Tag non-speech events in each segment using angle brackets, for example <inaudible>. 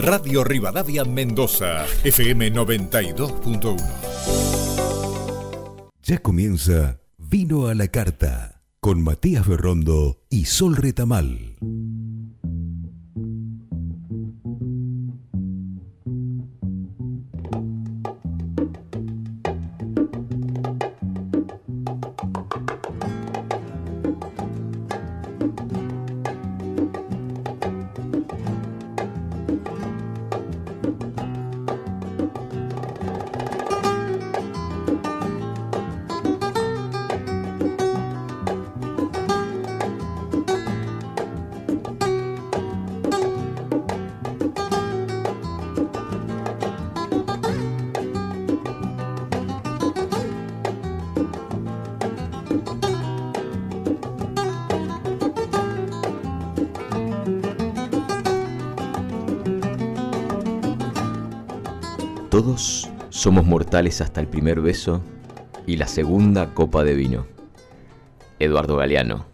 Radio Rivadavia Mendoza, FM 92.1. Ya comienza Vino a la Carta con Matías Berrondo y Sol Retamal. Hasta el primer beso y la segunda copa de vino. Eduardo Galeano.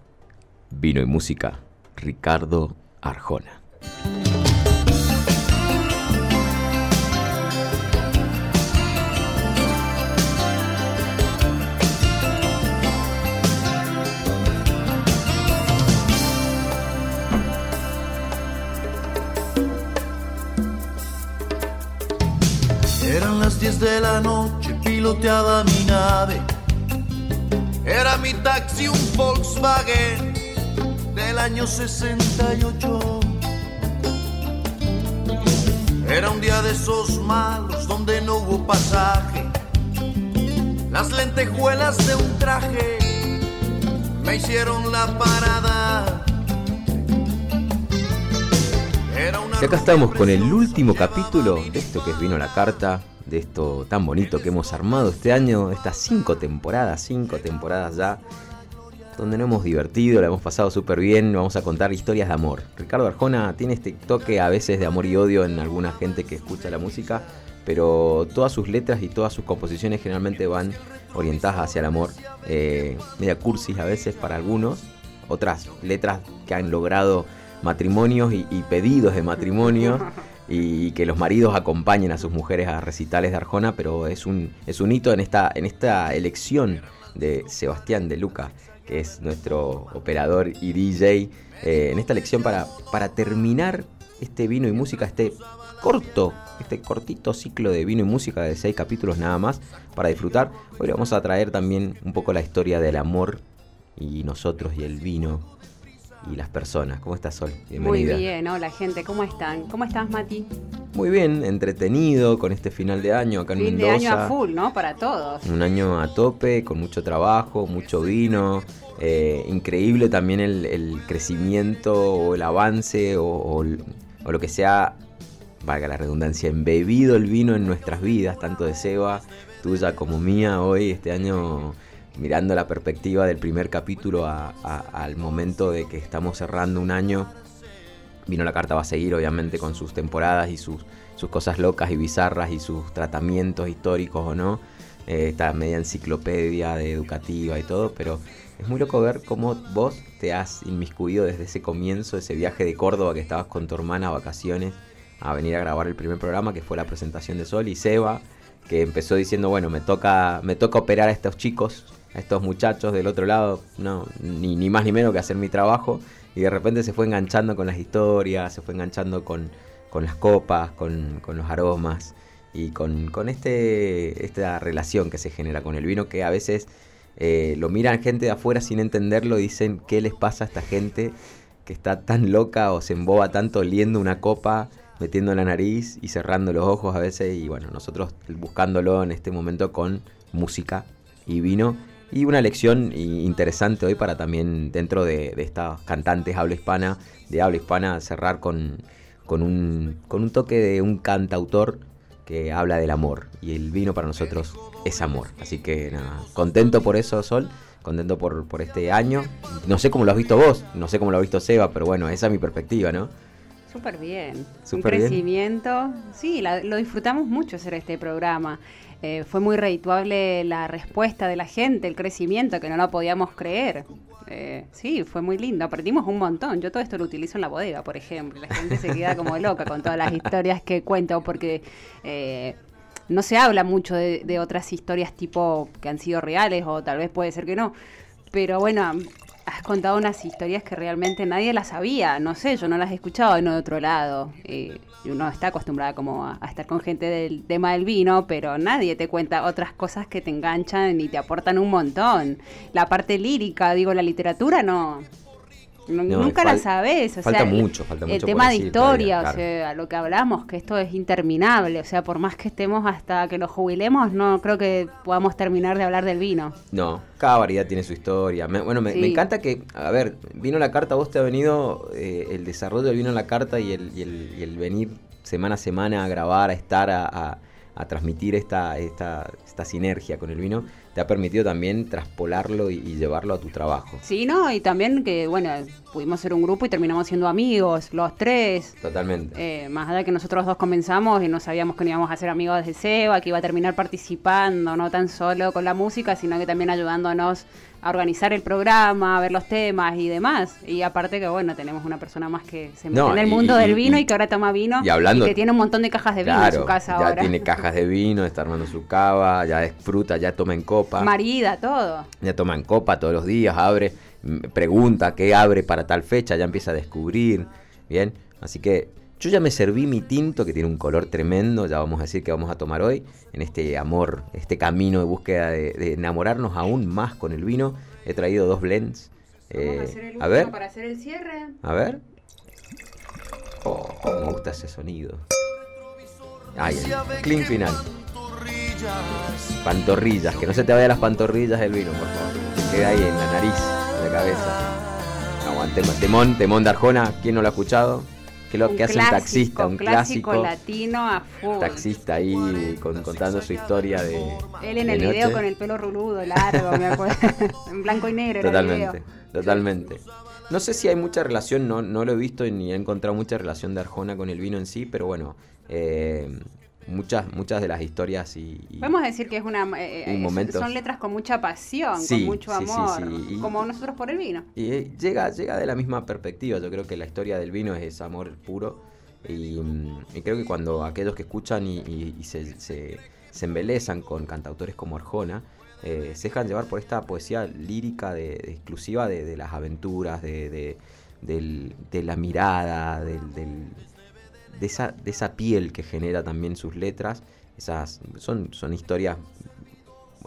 Vino y música. Ricardo Arjona. Mi nave. Era mi taxi un Volkswagen del año 68. Era un día de esos malos donde no hubo pasaje. Las lentejuelas de un traje me hicieron la parada. Era una Y acá estamos con el último capítulo de esto que es Vino la Carta, de esto tan bonito que hemos armado este año, estas cinco temporadas, cinco temporadas ya, donde nos hemos divertido, la hemos pasado súper bien, vamos a contar historias de amor. Ricardo Arjona tiene este toque a veces de amor y odio en alguna gente que escucha la música, pero todas sus letras y todas sus composiciones generalmente van orientadas hacia el amor, eh, media cursis a veces para algunos, otras letras que han logrado matrimonios y, y pedidos de matrimonio y que los maridos acompañen a sus mujeres a recitales de Arjona, pero es un, es un hito en esta, en esta elección de Sebastián de Luca, que es nuestro operador y DJ, eh, en esta elección para, para terminar este vino y música, este corto, este cortito ciclo de vino y música de seis capítulos nada más para disfrutar. Hoy le vamos a traer también un poco la historia del amor y nosotros y el vino y las personas. ¿Cómo estás, Sol? Muy Bienvenida. bien, hola gente, ¿cómo están? ¿Cómo estás, Mati? Muy bien, entretenido con este final de año acá en Fin de Mendoza. año a full, ¿no? Para todos. Un año a tope, con mucho trabajo, mucho vino. eh, increíble también el, el crecimiento o el avance o, o lo que sea, valga la redundancia, embebido el vino en nuestras vidas, tanto de Seba, tuya como mía hoy, este año mirando la perspectiva del primer capítulo al momento de que estamos cerrando un año. Vino la carta va a seguir obviamente con sus temporadas y sus, sus cosas locas y bizarras y sus tratamientos históricos o no. Eh, esta media enciclopedia de educativa y todo, pero es muy loco ver cómo vos te has inmiscuido desde ese comienzo, ese viaje de Córdoba que estabas con tu hermana a vacaciones a venir a grabar el primer programa que fue la presentación de Sol y Seba que empezó diciendo bueno me toca me toca operar a estos chicos a estos muchachos del otro lado no ni, ni más ni menos que hacer mi trabajo y de repente se fue enganchando con las historias se fue enganchando con, con las copas con, con los aromas y con, con este, esta relación que se genera con el vino que a veces eh, lo miran gente de afuera sin entenderlo dicen qué les pasa a esta gente que está tan loca o se emboba tanto oliendo una copa, metiendo la nariz y cerrando los ojos a veces y bueno, nosotros buscándolo en este momento con música y vino y una lección i- interesante hoy para también dentro de, de estas cantantes habla hispana, de habla hispana cerrar con, con, un, con un toque de un cantautor que habla del amor y el vino para nosotros es amor. Así que nada, contento por eso, Sol, contento por, por este año. No sé cómo lo has visto vos, no sé cómo lo ha visto Seba, pero bueno, esa es mi perspectiva, ¿no? Súper bien. Súper un bien. crecimiento. Sí, la- lo disfrutamos mucho hacer este programa. Eh, fue muy redituable la respuesta de la gente, el crecimiento, que no lo podíamos creer. Eh, sí, fue muy lindo. Aprendimos un montón. Yo todo esto lo utilizo en la bodega, por ejemplo. La gente se queda como loca con todas las historias que cuento porque eh, no se habla mucho de, de otras historias tipo que han sido reales o tal vez puede ser que no. Pero bueno, has contado unas historias que realmente nadie las sabía. No sé, yo no las he escuchado en otro lado. Eh, uno está acostumbrada como a, a estar con gente del tema del vino, pero nadie te cuenta otras cosas que te enganchan y te aportan un montón. La parte lírica, digo, la literatura no. No- nunca la sabes. O falta sea, el- mucho, falta el mucho por tema de historia, todavía, o sea, lo que hablamos, que esto es interminable. O sea, por más que estemos hasta que nos jubilemos, no creo que podamos terminar de hablar del vino. No, cada variedad tiene su historia. Me- bueno, me, Sí. me encanta que, a ver, vino la carta, vos te ha venido eh, el desarrollo del vino en la carta y el, y el- y el venir semana a semana a grabar, a estar, a, a- a transmitir esta, esta, esta sinergia con el vino, te ha permitido también traspolarlo y, y llevarlo a tu trabajo. Sí, ¿no? Y también que, bueno, pudimos ser un grupo y terminamos siendo amigos, los tres. Totalmente. Eh, más allá de que nosotros dos comenzamos y no sabíamos que no íbamos a ser amigos de Seba, que iba a terminar participando, no tan solo con la música, sino que también ayudándonos a organizar el programa, a ver los temas y demás. Y aparte que, bueno, tenemos una persona más que se mete No, en el mundo y- del vino y- y, que ahora toma vino y hablando- que tiene un montón de cajas de vino en su casa ya ahora. tiene cajas de vino, está armando su cava, ya es fruta, ya toma en copa. Marida, todo. Ya toma en copa todos los días, abre, m- pregunta qué abre para tal fecha, ya empieza a descubrir. Bien, así que yo ya me serví mi tinto que tiene un color tremendo, ya vamos a decir que vamos a tomar hoy, en este amor, este camino de búsqueda de, de enamorarnos aún más con el vino. He traído dos blends. eh, a hacer ver, para hacer el cierre. a ver. Oh, me gusta ese sonido. El clean final. Pantorrillas, que no se te vayan las pantorrillas del vino, por favor. Que quede ahí en la nariz, en la cabeza. Aguante, temón, temón de Arjona, ¿quién no lo ha escuchado? ¿Qué es lo Un que hace un taxista? Un clásico, clásico latino a full. taxista ahí con- contando su historia de. Él en de el video con el pelo ruludo, largo, me acuerdo. <laughs> en blanco y negro era el Totalmente, video. totalmente. No sé si hay mucha relación, no, no lo he visto ni he encontrado mucha relación de Arjona con el vino en sí, pero bueno, eh, muchas, muchas de las historias y... y- Podemos decir que es una eh, eh, momentos. son letras con mucha pasión, Sí, con mucho sí, amor, sí, y- como nosotros por el vino. y, eh, llega, llega de la misma perspectiva, yo creo que la historia del vino es amor puro y, mm, y creo que cuando aquellos que escuchan y, y- y se, se, se embelezan con cantautores como Arjona, eh, se dejan llevar por esta poesía lírica de, de- exclusiva de, de las aventuras, de, de- del- de la mirada, del, del- de, esa, de esa piel que genera también sus letras. Esas son, son historias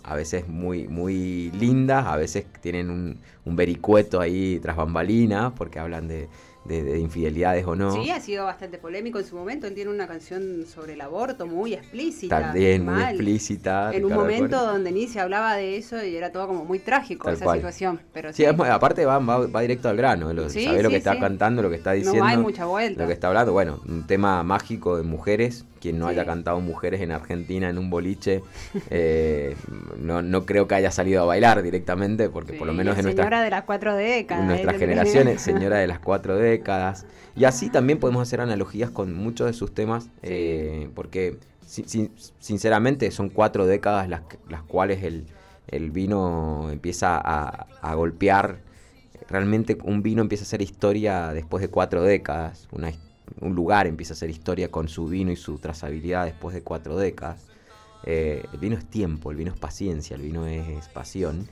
a veces muy, muy lindas, a veces tienen un, un vericueto ahí tras bambalinas, porque hablan de, de- de infidelidades o no. Sí, ha sido bastante polémico en su momento. Él tiene una canción sobre el aborto muy explícita. También muy explícita. En un momento donde ni se hablaba de eso y era todo como muy trágico Tal esa cual. situación. Pero Sí, sí, es muy- aparte va, va, va directo al grano, lo, Sí, lo sí, que está cantando, lo que está no diciendo. hay mucha vuelta. Lo que está hablando, bueno, un tema mágico de mujeres. Quien no Sí. haya cantado mujeres en Argentina en un boliche, <laughs> eh, no, no creo que haya salido a bailar directamente, porque por lo menos en nuestra, señora de las cuatro décadas. en nuestras él- generaciones, <laughs> señora de las cuatro décadas. Y así también podemos hacer analogías con muchos de sus temas, eh, porque si- si- sinceramente son cuatro décadas las, las cuales el, el vino empieza a, a golpear. Realmente un vino empieza a ser historia después de cuatro décadas. Una un lugar empieza a ser historia con su vino y su trazabilidad después de cuatro décadas. Eh, el vino es tiempo, el vino es paciencia, el vino es pasión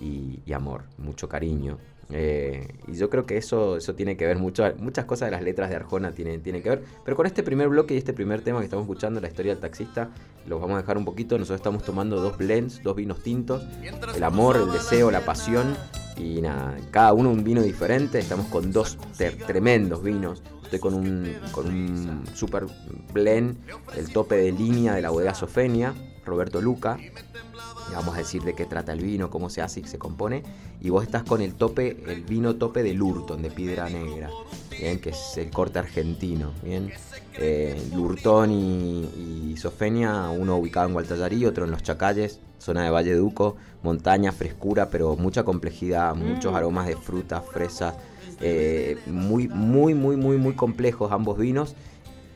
y, y amor, mucho cariño. Eh, y yo creo que eso, eso tiene que ver mucho, muchas cosas de las letras de Arjona tienen, tienen que ver. Pero con este primer bloque y este primer tema que estamos escuchando, la historia del taxista, los vamos a dejar un poquito. Nosotros estamos tomando dos blends, dos vinos tintos, el amor, el deseo, la pasión. Y nada, cada uno un vino diferente. Estamos con dos tremendos vinos. Estoy con un, con un super blend, el tope de línea de la bodega Sofenia, Roberto Luca. Vamos a decir de qué trata el vino, cómo se hace y se compone. Y vos estás con el tope, el vino tope de Lurton, de Piedra Negra, bien, que es el corte argentino. Bien, Eh, Lurton y, y Sofenia, uno ubicado en Gualtallarí, otro en Los Chacalles, zona de Valle Duco, montaña, frescura, pero mucha complejidad, muchos Mm. aromas de frutas, fresas, eh, muy, muy, muy, muy, muy complejos ambos vinos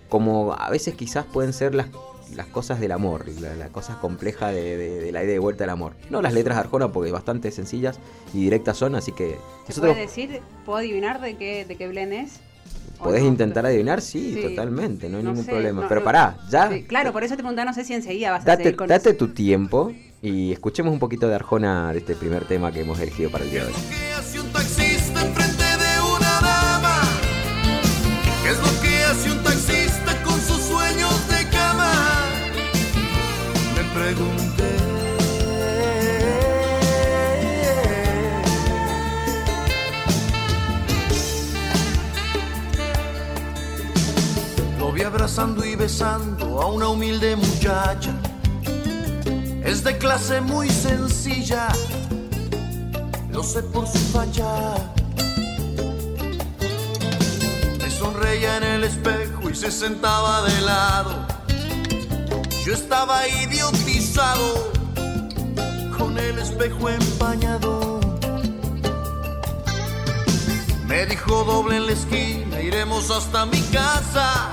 como a veces quizás pueden ser las, las cosas del amor, la, la cosa compleja de, de- de la idea de vuelta del amor. No las letras de Arjona, porque bastante sencillas y directas son, así que ¿Se nosotros puede decir, puedo adivinar de qué, de qué Blen es? ¿O podés no? intentar adivinar, sí, Sí. totalmente, no hay No ningún sé, problema. no, Pero pará, ya, Sí, claro, por eso te preguntaba, no sé si enseguida vas a date, seguir con date tu tiempo y escuchemos un poquito de Arjona de este primer tema que hemos elegido para el día de hoy. Abrazando y besando a una humilde muchacha. Es de clase muy sencilla lo sé por su facha. Me sonreía en el espejo y se sentaba de lado. Yo estaba idiotizado con el espejo empañado. Me dijo doble en la esquina, iremos hasta mi casa.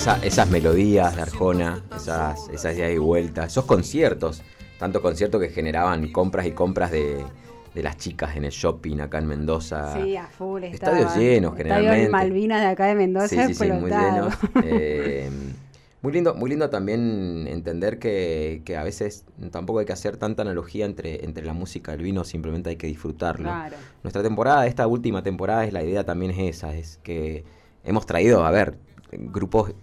esa- esas melodías de Arjona, esas, esas idas y vueltas, esos conciertos, tanto conciertos que generaban compras y compras de, de las chicas en el shopping acá en Mendoza. Sí, a full. Estadios estaba. llenos, Estadio generalmente. Malvinas de acá de Mendoza Sí, sí, sí, muy llenos. Eh, muy lindo, muy lindo también entender que, que a veces tampoco hay que hacer tanta analogía entre, entre la música y el vino, simplemente hay que disfrutarlo. Claro. Nuestra temporada, esta última temporada, es la idea también es esa, es que hemos traído, a ver, grupos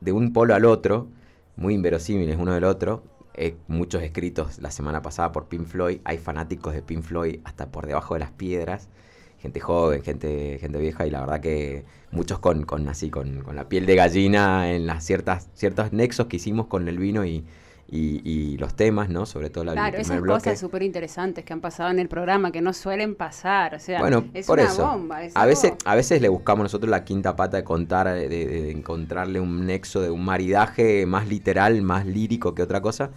de un polo al otro, muy inverosímiles uno del otro. Eh, muchos escritos la semana pasada por Pink Floyd, hay fanáticos de Pink Floyd hasta por debajo de las piedras, gente joven, gente, gente vieja, y la verdad que muchos con, con así, con, con la piel de gallina en las ciertas, ciertos nexos que hicimos con el vino y, y- y los temas, ¿no? Sobre todo la, Claro, esas bloque. cosas súper interesantes que han pasado en el programa, que no suelen pasar. O sea, Bueno, es por una eso. bomba. es a, algo- veces, a veces le buscamos nosotros la quinta pata de contar, de, de- de encontrarle un nexo, de un maridaje más literal, más lírico que otra cosa.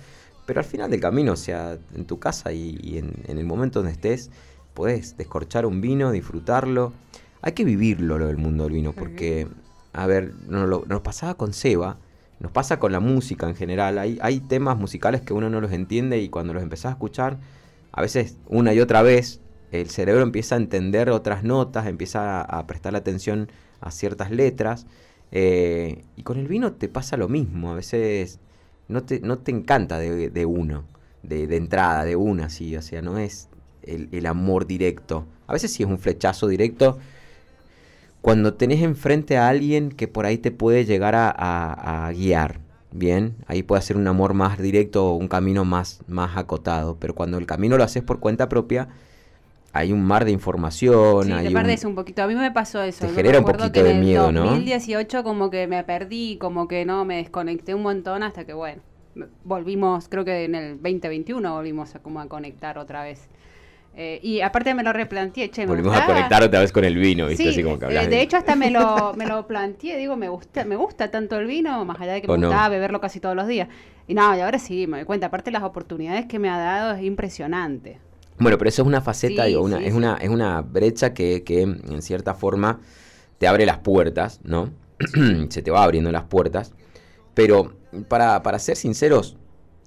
Pero al final del camino, o sea, en tu casa y, y en, en el momento donde estés, puedes descorchar un vino, disfrutarlo. Hay que vivirlo lo del mundo del vino, porque, a ver, nos, lo- nos pasaba con Seba, nos pasa con la música en general. Hay, temas musicales que uno no los entiende y cuando los empezás a escuchar, a veces una y otra vez, el cerebro empieza a entender otras notas, empieza a, a prestar atención a ciertas letras. eh, y con el vino te pasa lo mismo. A veces no te, no te encanta de, de uno, de, de entrada, de una, sí. O sea, no es el, el amor directo. A veces sí es un flechazo directo. Cuando tenés enfrente a alguien que por ahí te puede llegar a, a- a guiar, bien, ahí puede ser un amor más directo o un camino más, más acotado. Pero cuando el camino lo haces por cuenta propia, hay un mar de información. Sí, hay te perdés un poquito. A mí me pasó eso. Te Yo genera un poquito que de en el miedo, ¿no? 2018 como que me perdí, como que no, me desconecté un montón hasta que, bueno, volvimos, creo que en el 2021 volvimos a, como a conectar otra vez. Eh, y aparte me lo replanteé, che, me Volvimos a conectar otra vez con el vino, ¿viste? Sí, Así como que eh, de hecho hasta me lo, <laughs> me lo planteé, digo, me gusta, me gusta tanto el vino, más allá de que ¿O me no? gustaba beberlo casi todos los días. Y no, y ahora sí, me doy cuenta, aparte las oportunidades que me ha dado es impresionante. Bueno, pero eso es una faceta, Sí, digo, una, sí, es, una, es una brecha que, que en cierta forma te abre las puertas, ¿no? <clears throat> Se te va abriendo las puertas. Pero para, para ser sinceros,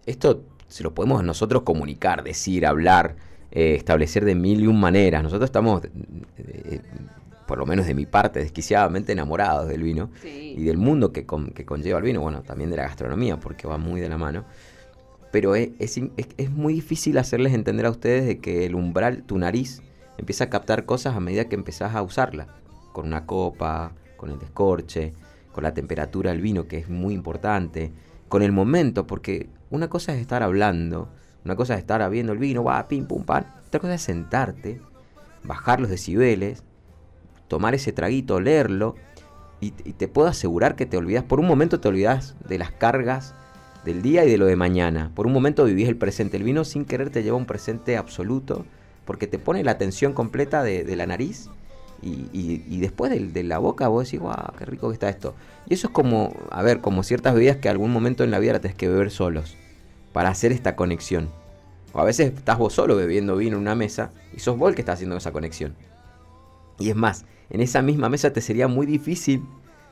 esto se lo podemos nosotros comunicar, decir, hablar, eh, establecer de mil y un maneras. Nosotros estamos, eh, por lo menos de mi parte, desquiciadamente enamorados del vino Sí. y del mundo que, con- que conlleva el vino, bueno, también de la gastronomía, porque va muy de la mano. Pero es, es- es muy difícil hacerles entender a ustedes de que el umbral, tu nariz, empieza a captar cosas a medida que empezás a usarla. Con una copa, con el descorche, con la temperatura del vino, que es muy importante, con el momento, porque una cosa es estar hablando, una cosa es estar viendo el vino, va, pim, pum, pan. Otra cosa es sentarte, bajar los decibeles, tomar ese traguito, leerlo, y, te puedo asegurar que te olvidas, por un momento te olvidas de las cargas del día y de lo de mañana. Por un momento vivís el presente. El vino sin querer te lleva un presente absoluto porque te pone la atención completa de, la nariz y, después de, la boca vos decís, wow, qué rico que está esto. Y eso es como, a ver, como ciertas bebidas que algún momento en la vida la tenés que beber solos para hacer esta conexión. O a veces estás vos solo bebiendo vino en una mesa y sos vos el que está haciendo esa conexión. Y es más, en esa misma mesa te sería muy difícil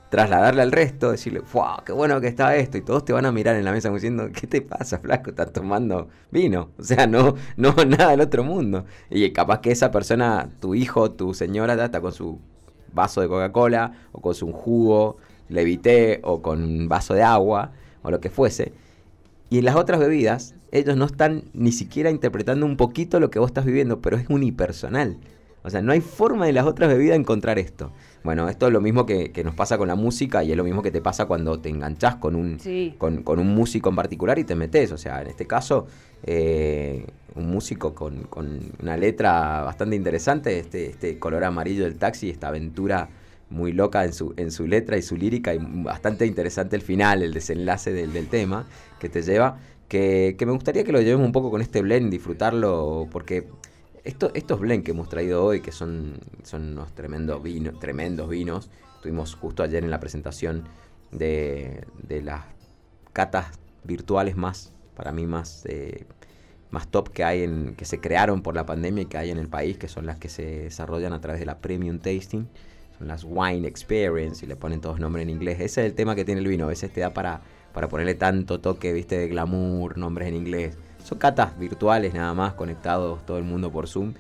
trasladarle al resto, decirle, ¡wow! ¡Qué bueno que está esto! Y todos te van a mirar en la mesa diciendo, ¿qué te pasa, flaco? Estás tomando vino. O sea, no, no <laughs> nada del otro mundo. Y capaz que esa persona, tu hijo, tu señora, está con su vaso de Coca-Cola, o con su jugo, levité, o con un vaso de agua, o lo que fuese. Y en las otras bebidas, ellos no están ni siquiera interpretando un poquito lo que vos estás viviendo, pero es unipersonal. O sea, no hay forma de las otras bebidas encontrar esto. Bueno, esto es lo mismo que, que nos pasa con la música y es lo mismo que te pasa cuando te enganchás con un, Sí. con, con un músico en particular y te metes. O sea, en este caso, eh, un músico con, con una letra bastante interesante, este, este color amarillo del taxi, esta aventura muy loca en su, en su letra y su lírica y bastante interesante el final, el desenlace del, del tema que te lleva, que, que me gustaría que lo llevemos un poco con este blend, disfrutarlo, porque esto, estos blend que hemos traído hoy, que son, son unos tremendos vinos, tremendos vinos, tuvimos justo ayer en la presentación de, de las catas virtuales más, para mí más, eh, más top que hay en, que se crearon por la pandemia y que hay en el país, que son las que se desarrollan a través de la Premium Tasting, las Wine Experience y le ponen todos nombres en inglés. Ese es el tema que tiene el vino, a veces te da para, para ponerle tanto toque, viste, de glamour, nombres en inglés. Son catas virtuales nada más, conectados todo el mundo por Zoom.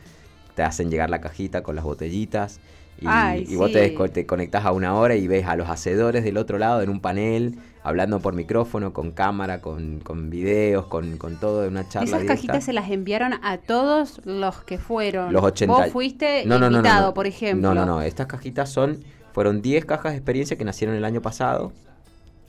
Te hacen llegar la cajita con las botellitas. Y, Ay, y vos te, sí. te conectás a una hora y ves a los hacedores del otro lado en un panel, hablando por micrófono, con cámara, con, con videos, con, con todo, en una charla. Esas directa. cajitas se las enviaron a todos los que fueron. Los 80. Vos fuiste No, no, invitado, no. por ejemplo. No, no, no. Estas cajitas son. Fueron 10 cajas de experiencia que nacieron el año pasado.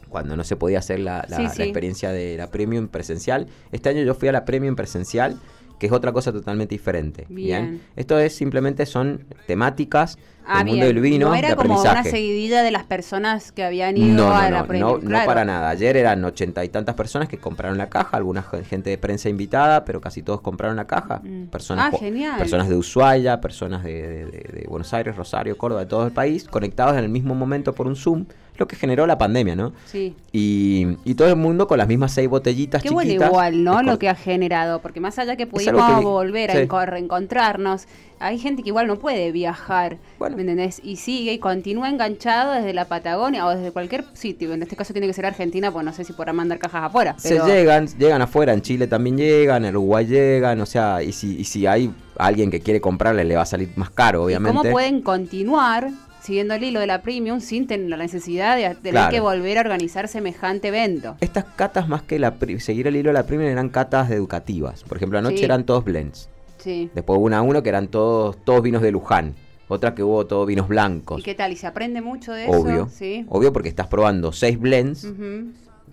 Cuando no se podía hacer la, la- Sí, la experiencia de la premium presencial. Este año yo fui a la premium presencial, que es otra cosa totalmente diferente. Bien. Esto es simplemente son temáticas Ah, del mundo del vino. No era de como una seguidilla de las personas que habían ido No, no, a no, la no, no claro. para nada. Ayer eran ochenta y tantas personas que compraron la caja, algunas gen- gente de prensa invitada, pero casi todos compraron la caja. Mm. Personas, Ah, genial. personas de Ushuaia, personas de- de Buenos Aires, Rosario, Córdoba, de todo el país, conectados en el mismo momento por un Zoom, lo que generó la pandemia, ¿no? Sí. Y, y todo el mundo con las mismas seis botellitas Qué bueno chiquitas. igual, ¿no? Lo que ha generado, porque más allá que pudimos que volver sí. a enco- reencontrarnos, hay gente que igual no puede viajar, Bueno. ¿me entendés? Y sigue y continúa enganchado desde la Patagonia o desde cualquier sitio. En este caso tiene que ser Argentina, pues no sé si podrán mandar cajas afuera. Se Pero llegan, llegan afuera, en Chile también llegan, en Uruguay llegan, o sea, y si, y si hay alguien que quiere comprarle le va a salir más caro, ¿y obviamente. ¿cómo pueden continuar siguiendo el hilo de la premium sin tener la necesidad de tener Claro. que volver a organizar semejante evento? Estas catas más que la seguir el hilo de la premium eran catas educativas. Por ejemplo, anoche Sí. eran todos blends. Sí. Después hubo una a uno que eran todos, todos vinos de Luján. Otra que hubo todos vinos blancos. ¿Y qué tal? ¿Y se aprende mucho de eso? Obvio. Sí. Obvio porque estás probando seis blends.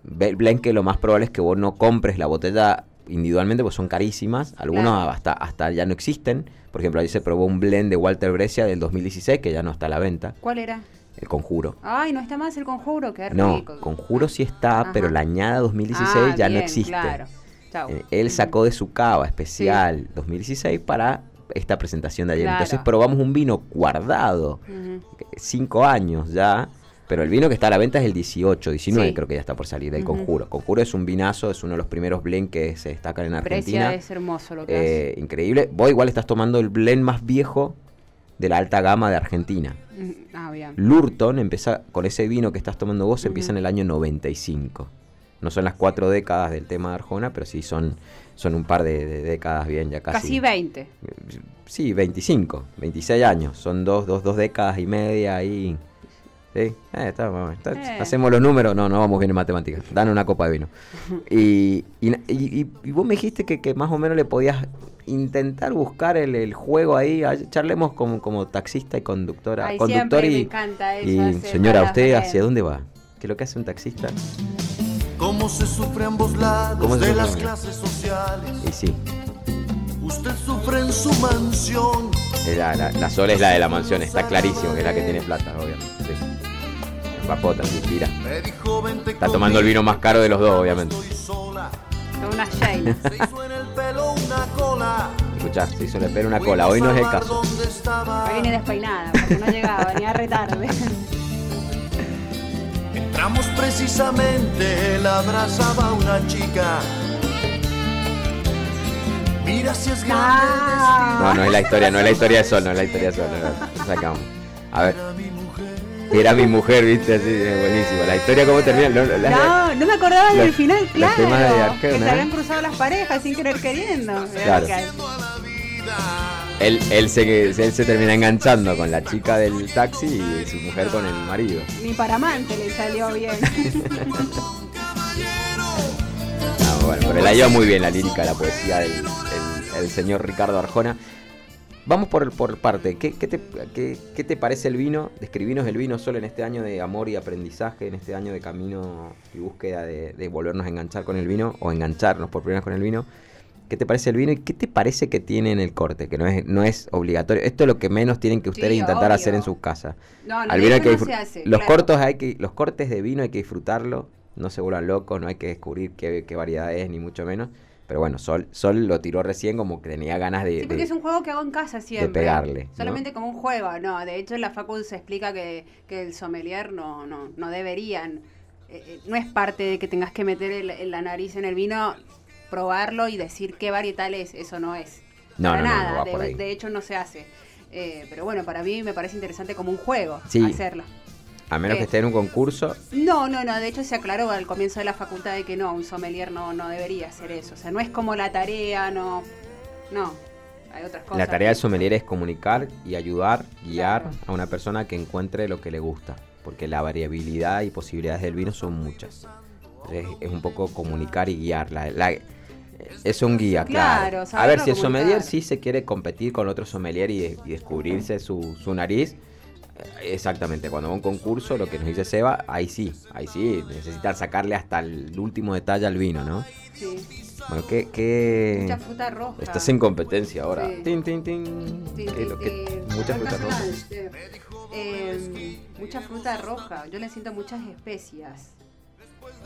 Be- Blend que lo más probable es que vos no compres la botella individualmente porque son carísimas. Algunos Claro. hasta, hasta ya no existen. Por ejemplo, ahí se probó un blend de Walter Brescia del 2016 que ya no está a la venta. ¿Cuál era? El Conjuro. Ay, no está más el conjuro, qué No, rico. Conjuro sí está, Ajá. pero la añada 2016 Ah, ya no existe. Claro. Chau. Eh, Él sacó de su cava especial 2016 para esta presentación de ayer. Claro. Entonces probamos un vino guardado, cinco años ya, pero el vino que está a la venta es el 18, 19 Sí. creo que ya está por salir, del. Conjuro. Conjuro es un vinazo, es uno de los primeros blend que se destacan en Argentina. Precia es hermoso lo que Eh, increíble. Vos igual estás tomando el blend más viejo de la alta gama de Argentina. Ujú. Ah, bien. Lurton empieza con ese vino que estás tomando vos, empieza en el año 95. No son las cuatro décadas del tema de Arjona, pero sí son, son un par de, de décadas bien, ya casi. Casi 20. Sí, 25, 26 años. Son dos, dos, dos décadas y media ahí. Sí, eh, está, está- Eh. hacemos los números. No, no vamos bien en matemáticas. Dan una copa de vino. <laughs> Y, y, y- vos me dijiste que, que más o menos le podías intentar buscar el, el juego ahí. Ay, Charlemos como, como taxista y conductora. Ay, conductor y, me encanta eso, señora, ¿usted hacia dónde va? ¿Qué es lo que hace un taxista? Cómo se sufre a ambos ¿Cómo lados de las clases sociales. Y sí, Usted sufre en su mansión. la, la, la Sol es la de la mansión. Está clarísimo que es la que tiene plata, obviamente. sí. Papota, "Vente Está tomando el vino más caro de los dos, obviamente. Estoy sola. Son unas Shayla. Se hizo en el pelo una cola. Escuchá, se una hoy no es el caso. Hoy viene despeinada, porque no llegaba, venía re tarde. Entramos precisamente, él abrazaba a una chica. Mira si es grande Ah. No, no es la historia, no es la historia de Sol, no es la historia de Sol. No, no, sacamos. A ver, era mi mujer, viste, así, es buenísimo. La historia, ¿cómo termina? No, no, No, no me acordaba del los- final, los claro. temas de Arjona, que se ¿eh? habían cruzado las parejas sin querer queriendo. Claro. Él, él, se, él se termina enganchando con la chica del taxi y su mujer con el marido. Ni para amante le salió bien. <laughs> Ah, bueno, pero la lleva muy bien la lírica, la poesía del el, el señor Ricardo Arjona. Vamos por, por parte. ¿Qué, qué te, qué- qué te parece el vino? Describinos el vino solo en este año de amor y aprendizaje, en este año de camino y búsqueda de, de volvernos a enganchar con el vino o engancharnos por primera vez con el vino. ¿Qué te parece el vino y qué te parece que tiene en el corte? Que no es, no es obligatorio. Esto es lo que menos tienen que ustedes Sí, intentar obvio. hacer en sus casas. No, no, Al vino hay que no disfr- se hace, los claro. cortos hay que los cortes de vino hay que disfrutarlo no se vuelvan locos no hay que descubrir qué, qué variedad es ni mucho menos pero bueno Sol Sol lo tiró recién como que tenía ganas de, Sí, porque de- es un juego que hago en casa siempre. pegarle, ¿no? Solamente como un juego, no. De hecho, en la facu se explica que, que el sommelier no, no, no deberían. eh, eh, no es parte de que tengas que meter el- la nariz en el vino, probarlo y decir qué varietal es. Eso no es. No, para no, no, no nada. va de, por ahí. de hecho, no se hace. Eh, pero bueno, para mí me parece interesante como un juego Sí. hacerlo. A menos que eh, esté en un concurso No, no, no. De hecho, se aclaró al comienzo de la facultad de que no, un sommelier no, no debería hacer eso. O sea, no es como la tarea, no. No. Hay otras cosas. la tarea del sommelier es comunicar y ayudar guiar Claro. a una persona que encuentre lo que le gusta porque la variabilidad y posibilidades del vino son muchas es, es un poco comunicar y guiar la, la- es un guía, claro. Claro, A ver, si el comunicar. sommelier sí se quiere competir con otro sommelier y, de- y descubrirse su, su nariz, exactamente, cuando va a un concurso, lo que nos dice Seba, ahí sí, ahí sí, necesitan sacarle hasta el último detalle al vino, ¿no? Sí. Bueno, ¿qué...? qué... Mucha fruta roja. Estás en competencia ahora. Sí. Tin, tin, tin. Sí, ¿Qué es lo sí, que- Mucha fruta roja. eh, mucha fruta roja. Yo le siento muchas especias.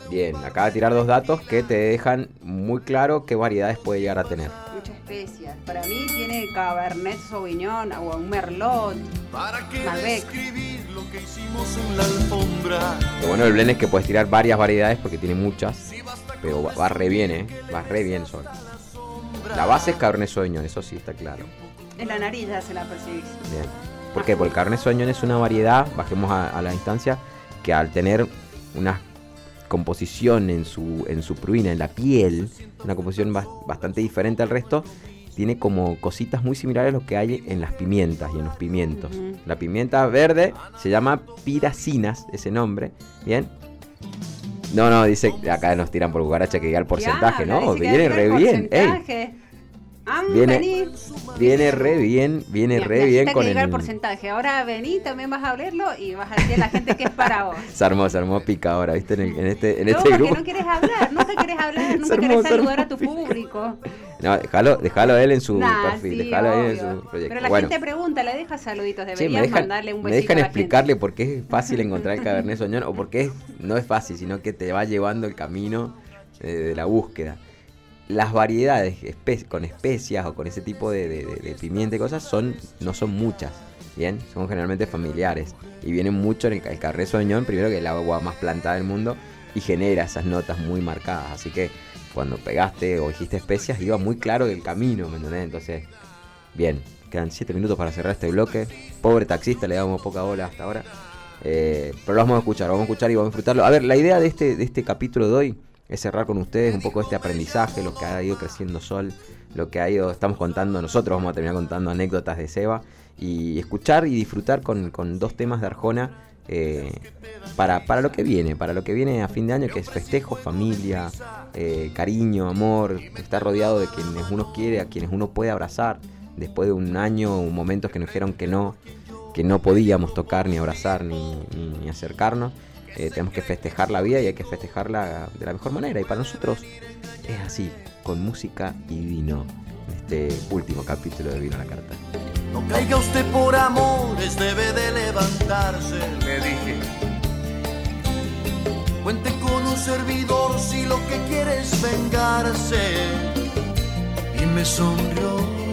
Bien, acaba de tirar dos datos que te dejan muy claro qué variedades puede llegar a tener. Muchas especias. Para mí tiene Cabernet Sauvignon o un Merlot. ¿Para qué describir lo que hicimos en la alfombra? Lo bueno del blend es que puedes tirar varias variedades porque tiene muchas, pero va, va re bien, ¿eh? Va re bien solo. La base es Cabernet Sauvignon, eso sí está claro. En la nariz ya se la percibís. Bien. ¿Por qué? Porque el Cabernet Sauvignon es una variedad, bajemos a, a la instancia, que al tener una composición en su, en su pruina, en la piel, una composición bas- bastante diferente al resto, tiene como cositas muy similares a lo que hay en las pimientas y en los pimientos. La pimienta verde se llama piracinas, ese nombre, ¿bien? No, no, dice, acá nos tiran por cucaracha que diga el porcentaje, Ya, ¿no? Viene re bien, porcentaje. Viene- viene re bien, viene re bien con el el... porcentaje. Ahora vení, también vas a hablarlo y vas a decir a la gente que es para vos. <laughs> Se armó, se armó pica ahora, ¿viste? En, el- en este, en No, este grupo. no quieres hablar, nunca quieres hablar, <laughs> nunca quieres armó, se saludar a tu público. No, déjalo, déjalo él en su Nah, perfil, sí, déjalo él en su proyecto. Pero la bueno, gente pregunta, le deja saluditos, deberías me dejan, mandarle un me besito dejan a la explicarle por qué es fácil encontrar el Cabernet Sauvignon o por qué es- no es fácil, sino que te va llevando el camino eh, de la búsqueda. Las variedades con especias o con ese tipo de, de- pimienta y cosas son, no son muchas, ¿bien? Son generalmente familiares y vienen mucho en el, el Cabernet Sauvignon, primero que es el agua más plantada del mundo y genera esas notas muy marcadas, así que cuando pegaste o dijiste especias iba muy claro el camino, ¿me entendés? Entonces, bien, quedan 7 minutos para cerrar este bloque. Pobre taxista, le damos poca bola hasta ahora. Eh, pero lo vamos a escuchar, vamos a escuchar y vamos a disfrutarlo. A ver, la idea de este, de este capítulo de hoy es cerrar con ustedes un poco este aprendizaje, lo que ha ido creciendo Sol, lo que ha ido, estamos contando nosotros, vamos a terminar contando anécdotas de Seba y escuchar y disfrutar con, con dos temas de Arjona eh, para, para lo que viene, para lo que viene a fin de año, que es festejo, familia, eh, cariño, amor, estar rodeado de quienes uno quiere, a quienes uno puede abrazar, después de un año, momentos que nos dijeron que no, que no podíamos tocar, ni abrazar, ni, acercarnos. Eh, tenemos que festejar la vida y hay que festejarla de la mejor manera. Y para nosotros es así, con música y vino. Este último capítulo de Vino a la Carta. No caiga usted por amores, debe de levantarse, le dije. Cuente con un servidor si lo que quiere es vengarse. Y me sonrió.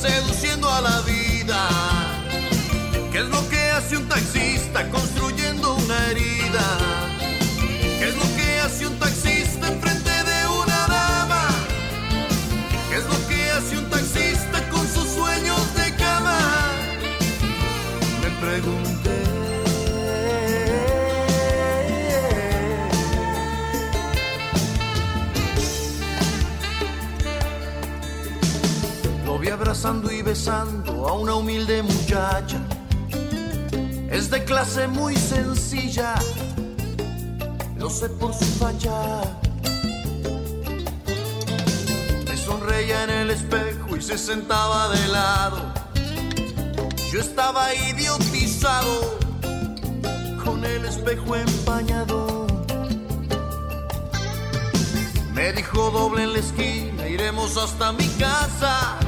Seduciendo a la vida? ¿Qué es lo que hace un taxista construyendo una herida? Abrazando y besando a una humilde muchacha. Es de clase muy sencilla, lo sé por su facha. Me sonreía en el espejo y se sentaba de lado. Yo estaba idiotizado con el espejo empañado. Me dijo doble en la esquina, iremos hasta mi casa.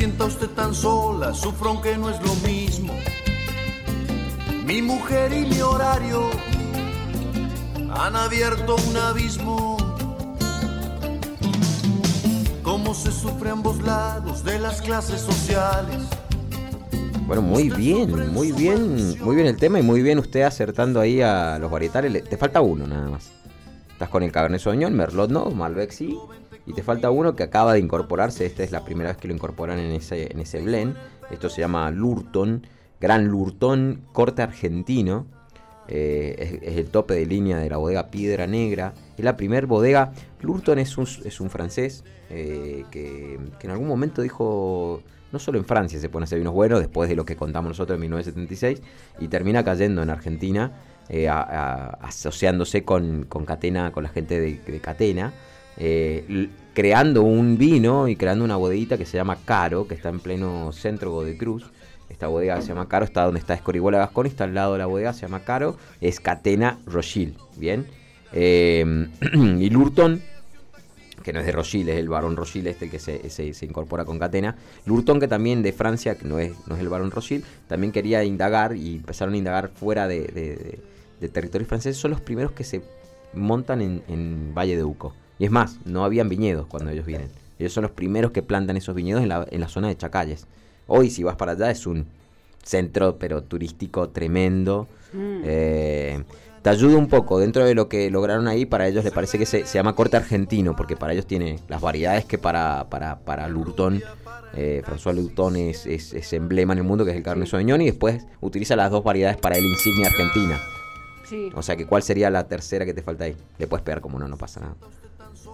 Sienta usted tan sola, sufro aunque no es lo mismo. Mi mujer y mi horario han abierto un abismo. Cómo se sufre ambos lados de las clases sociales. Bueno, muy bien, muy bien, muy bien el tema y muy bien usted acertando ahí a los varietales. Le- Te falta uno nada más. Estás con el Cabernet Sauvignon, Merlot no, Malbec sí, y te falta uno que acaba de incorporarse. Esta es la primera vez que lo incorporan en ese, en ese blend. Esto se llama Lurton, Gran Lurton, corte argentino. Eh, es, el tope de línea de la bodega Piedra Negra. Es la primer bodega. Lurton es un, es un francés eh, que, que en algún momento dijo, no solo en Francia se pone a hacer vinos buenos, después de lo que contamos nosotros en 1976, y termina cayendo en Argentina, eh, asociándose con, con Catena, con la gente de Catena, eh, creando un vino y creando una bodeguita que se llama Caro, que está en pleno centro de Cruz. Esta bodega se llama Caro, está donde está Escorihuela Gascón, está al lado de la bodega, se llama Caro, es Catena Rochil, ¿bien? Eh, <clears throat> y Lurton, que no es de Rochil, es el barón Rochil este que se, se- incorpora con Catena. Lurton, que también de Francia, que no es, no es el barón Rochil, también quería indagar y empezaron a indagar fuera de, de, de- de territorios franceses. Son los primeros que se montan en, en Valle de Uco. Y es más, no habían viñedos cuando ellos vienen. Ellos son los primeros que plantan esos viñedos en la, en la zona de Chacalles. Hoy, si vas para allá, es un centro, pero turístico tremendo. Mm. Eh, te ayuda un poco dentro de lo que lograron ahí. Para ellos les parece que se, se llama corte argentino, porque para ellos tiene las variedades que para, para, para Lurton, eh, François Lurton es, es, es emblema en el mundo, que es el Cabernet Sauvignon, y después utiliza las dos variedades para el insignia argentina. Sí, O sea que, ¿cuál sería la tercera que te falta ahí? Le puedes pegar como no, no pasa nada.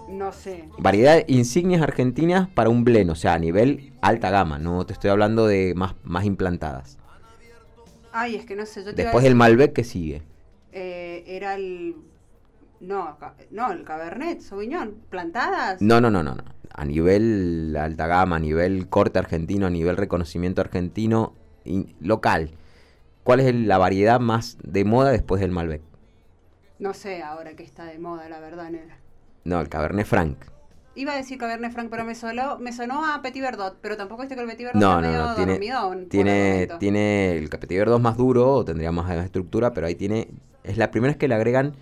No sé. Variedad insignias argentinas para un blend, o sea, a nivel alta gama, no te estoy hablando de más, más implantadas. Ay, es que no sé, yo te Después del decir, Malbec que sigue. eh, era el... No, no, el Cabernet Sauvignon, plantadas. No, no, no, no, no. A nivel alta gama, a nivel corte argentino, a nivel reconocimiento argentino in- local. ¿Cuál es el- la variedad más de moda después del Malbec? No sé ahora que está de moda, la verdad, nena. No, el Cabernet Franc. Iba a decir Cabernet Franc, pero me sonó, me sonó a Petit Verdot, pero tampoco este que el Petit Verdot No, no, no. Tiene, dormidón tiene, el Petit Verdot más duro, o tendría más estructura, pero ahí tiene. Es la primera vez que le agregan.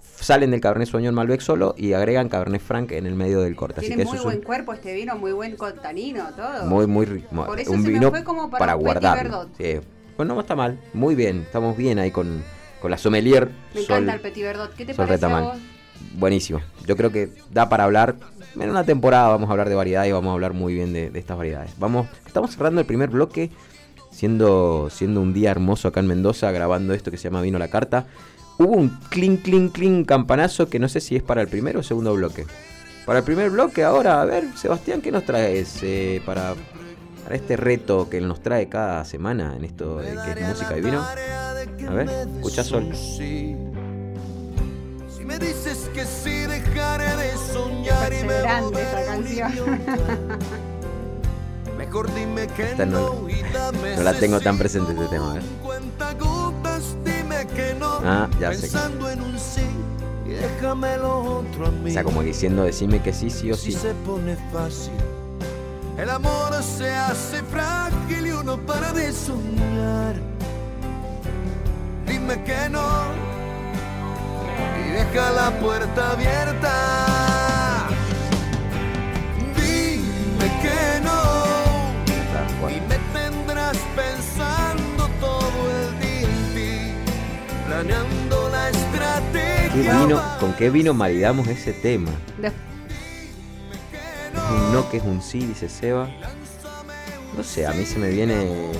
Salen del Cabernet Sauvignon Malbec solo y agregan Cabernet Franc en el medio del corte. Así Tiene que muy eso buen es un- cuerpo este vino, muy buen contanino, todo. muy, muy rico. Por eso un se me vino fue como para para. Verdot. Sí. Pues no está mal. Muy bien. Estamos bien ahí con, con la sommelier. Me Sol- encanta el Petit Verdot. ¿Qué te Sol parece a vos? Buenísimo. Yo creo que da para hablar. En una temporada vamos a hablar de variedades y vamos a hablar muy bien de, estas variedades. Vamos, estamos cerrando el primer bloque, siendo, siendo un día hermoso acá en Mendoza, grabando esto que se llama Vino la Carta. Hubo un clink, clink, clink campanazo que no sé si es para el primero o segundo bloque. Para el primer bloque ahora, a ver, Sebastián, ¿qué nos traes eh, para, para este reto que nos trae cada semana en esto de que es música y vino? A ver, escucha Sol. Si me dices que sí, dejaré de soñar y me volveré un canción. idiota. Mejor dime que Esta no- no, y dame no la tengo tan presente este tema, no. Ah, ya sé. Pensando en un sí y déjame lo otro a mí. O sea, como diciendo, decime que sí, sí o Si sí. se pone fácil, el amor se hace frágil y uno para de soñar. Deja la puerta abierta. Dime que no y me tendrás pensando todo el día en ti, planeando la estrategia. ¿Qué vino, ¿Con qué vino maridamos ese tema? De- Es un no que es un sí, dice Seba. No sé, a mí se me viene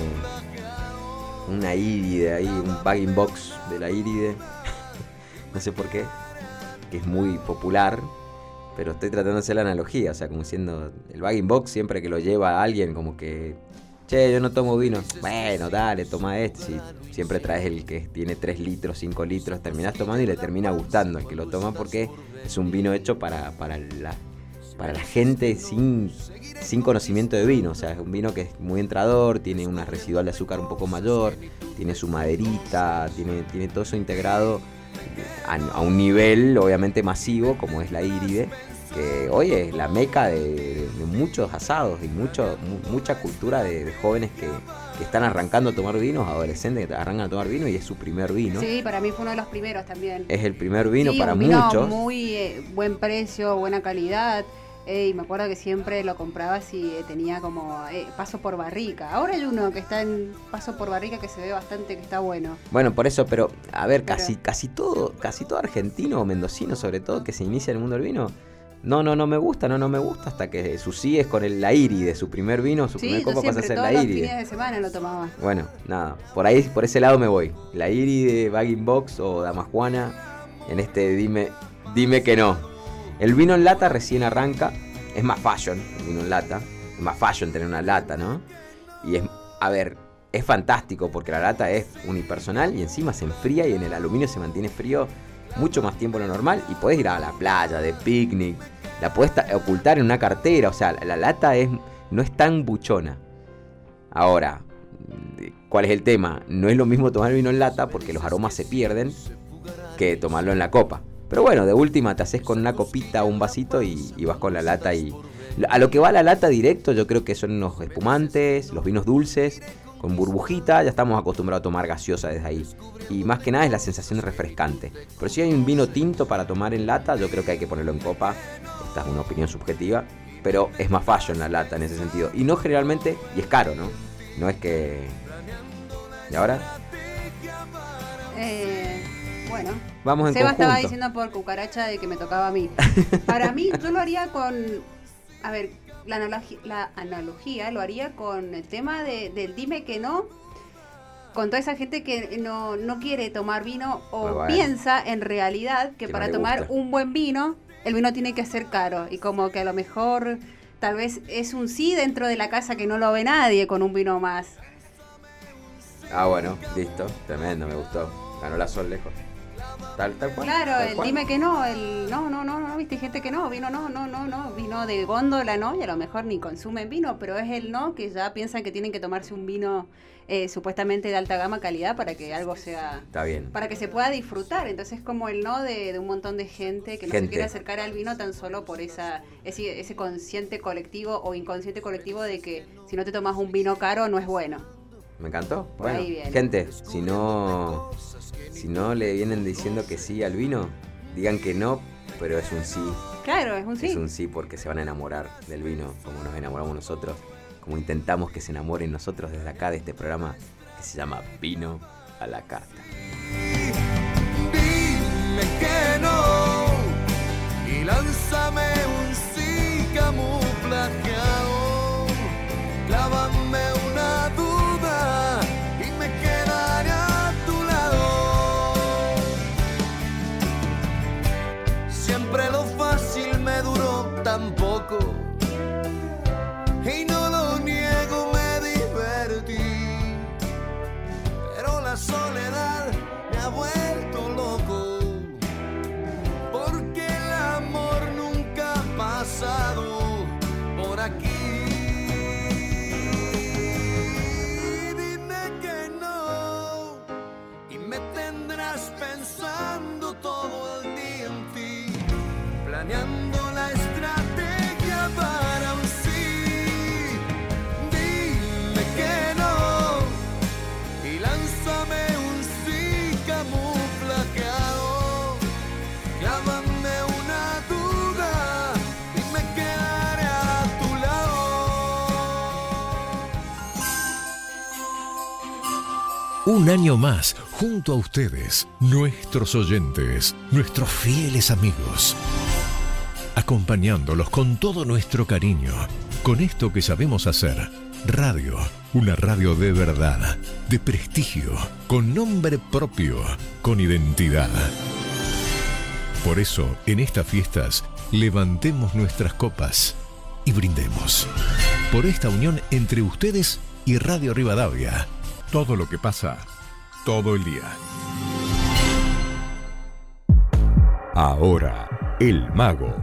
una íride ahí, un bagging box de la íride. No sé por qué. Que es muy popular. Pero estoy tratando de hacer la analogía. O sea, como siendo el bagging box siempre que lo lleva a alguien como que... Che, yo no tomo vino. Bueno, dale, toma este. Si siempre traes el que tiene 3 litros, 5 litros, terminás tomando y le termina gustando al que lo toma porque es un vino hecho para, para la para la gente sin, sin conocimiento de vino. O sea, es un vino que es muy entrador, tiene una residual de azúcar un poco mayor, tiene su maderita, tiene, tiene todo eso integrado a, a un nivel obviamente masivo como es la íride, que hoy es la meca de, de muchos asados y mucho, mu- mucha cultura de, de jóvenes que, que están arrancando a tomar vinos, adolescentes que arrancan a tomar vino y es su primer vino. Sí, para mí fue uno de los primeros también. Es el primer vino Sí, para un vino muchos. muy eh, buen precio, buena calidad. Y me acuerdo que siempre lo compraba si eh, tenía como eh, paso por barrica. Ahora hay uno que está en paso por barrica que se ve bastante que está bueno. Bueno, por eso, pero a ver, Pero- casi, casi todo, casi todo argentino o mendocino, sobre todo, que se inicia en el mundo del vino. No, no, no me gusta, no, no me gusta, hasta que su sí es con el, la íride, su primer vino, su Sí, primer yo copa pasa a ser la los fines de semana lo tomaba. Bueno, nada, por ahí, por ese lado me voy. La íride, bagging box o damajuana, en este dime, dime que no. El vino en lata recién arranca, es más fashion, el vino en lata, es más fashion tener una lata, ¿no? Y es, a ver, es fantástico porque la lata es unipersonal y encima se enfría y en el aluminio se mantiene frío mucho más tiempo de lo normal y podés ir a la playa, de picnic, la podés ta- ocultar en una cartera, o sea, la, la lata es, no es tan buchona. Ahora, ¿cuál es el tema? No es lo mismo tomar vino en lata porque los aromas se pierden que tomarlo en la copa. Pero bueno, de última te haces con una copita o un vasito y, vas con la lata y... A lo que va la lata directo yo creo que son los espumantes, los vinos dulces, con burbujita, ya estamos acostumbrados a tomar gaseosa desde ahí. Y más que nada es la sensación refrescante. Pero si hay un vino tinto para tomar en lata, yo creo que hay que ponerlo en copa. Esta es una opinión subjetiva. Pero es más fashion la lata en ese sentido. Y no generalmente, y es caro, ¿no? No es que... ¿Y ahora? Eh, bueno, Vamos en Seba estaba diciendo por cucaracha de que me tocaba a mí. Para mí, yo lo haría con. A ver, la, analogi- la analogía lo haría con el tema de, del dime que no. Con toda esa gente que no, no quiere tomar vino o bueno. piensa en realidad que, para tomar un buen vino, el vino tiene que ser caro. Y como que a lo mejor tal vez es un sí dentro de la casa que no lo ve nadie con un vino más. Ah, bueno, listo. Tremendo, me gustó. Ganó la sol lejos. Tal, tal cual. Claro, tal el cual. dime que no, el no, no, no, no, viste gente que no, vino no, no, no, no, vino de góndola no, y a lo mejor ni consumen vino, pero es el no que ya piensan que tienen que tomarse un vino eh, supuestamente de alta gama calidad para que algo sea, Está bien. para que se pueda disfrutar. Entonces es como el no de, de un montón de gente que no Gente. se quiere acercar al vino tan solo por esa ese, ese consciente colectivo o inconsciente colectivo de que si no te tomas un vino caro no es bueno. Me encantó. Bueno, gente, si no, si no le vienen diciendo que sí al vino, digan que no, pero es un sí. Claro, es un sí. Es un sí porque se van a enamorar del vino, como nos enamoramos nosotros, como intentamos que se enamoren nosotros desde acá de este programa que se llama Vino a la Carta. Dime que no y Un año más, junto a ustedes, nuestros oyentes, nuestros fieles amigos. Acompañándolos con todo nuestro cariño, con esto que sabemos hacer. Radio, una radio de verdad, de prestigio, con nombre propio, con identidad. Por eso, en estas fiestas, levantemos nuestras copas y brindemos. Por esta unión entre ustedes y Radio Rivadavia. Todo lo que pasa, todo el día. Ahora, El Mago.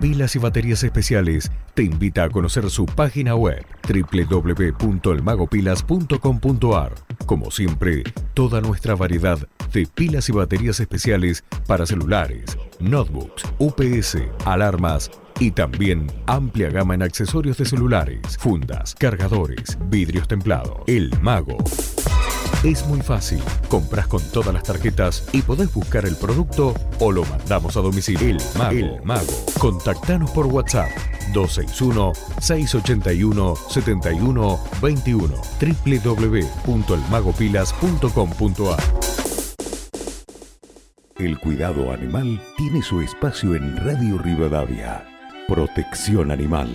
Pilas y baterías especiales te invita a conocer su página web www.elmagopilas.com.ar. Como siempre, toda nuestra variedad de pilas y baterías especiales para celulares, notebooks, UPS, alarmas y también amplia gama en accesorios de celulares, fundas, cargadores, vidrios templados. El Mago. Es muy fácil. Compras con todas las tarjetas y podés buscar el producto o lo mandamos a domicilio. El Mago. El Mago. Contactanos por WhatsApp 261-681-7121 www.elmagopilas.com.ar El cuidado animal tiene su espacio en Radio Rivadavia. Protección Animal.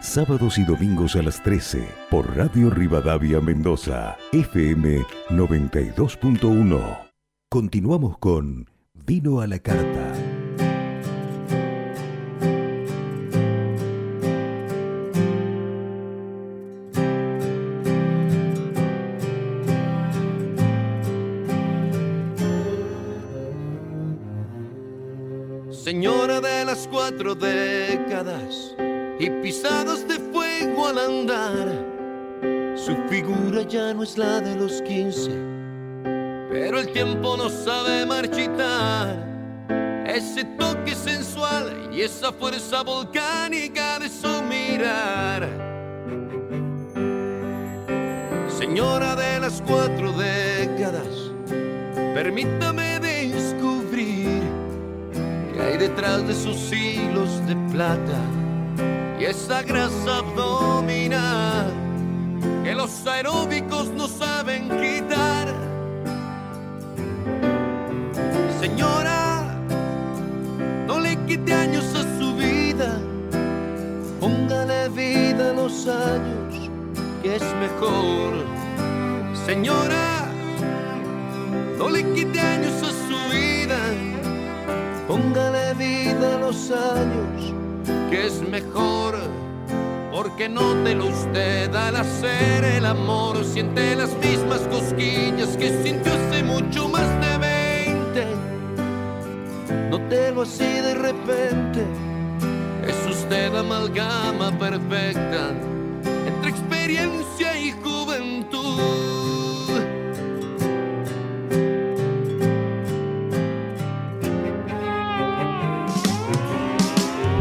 Sábados y domingos a las 13 por Radio Rivadavia Mendoza, FM 92.1. Continuamos con Vino a la Carta. Volcánica de su mirar. Señora de las cuatro décadas, permítame descubrir que hay detrás de sus hilos de plata y esa grasa abdominal que los aeróbicos no saben quitar. Señora, no le quite años a póngale vida a los años, que es mejor. Señora, no le quite años a su vida, póngale vida a los años que es mejor. Porque nótelo usted al hacer el amor, siente las mismas cosquillas que sintió hace mucho más de 20. Nótelo así de repente, usted amalgama perfecta entre experiencia y juventud.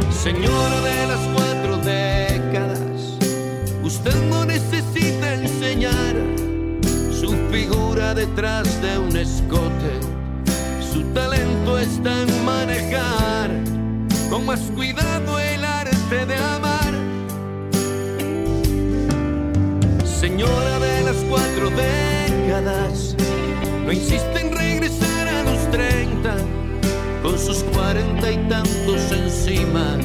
Señora de las cuatro décadas, usted no necesita enseñar su figura detrás de un escote. Su talento está en manejar con más cuidado Señora de las cuatro décadas, no insiste en regresar a los 30 con sus cuarenta y tantos encima.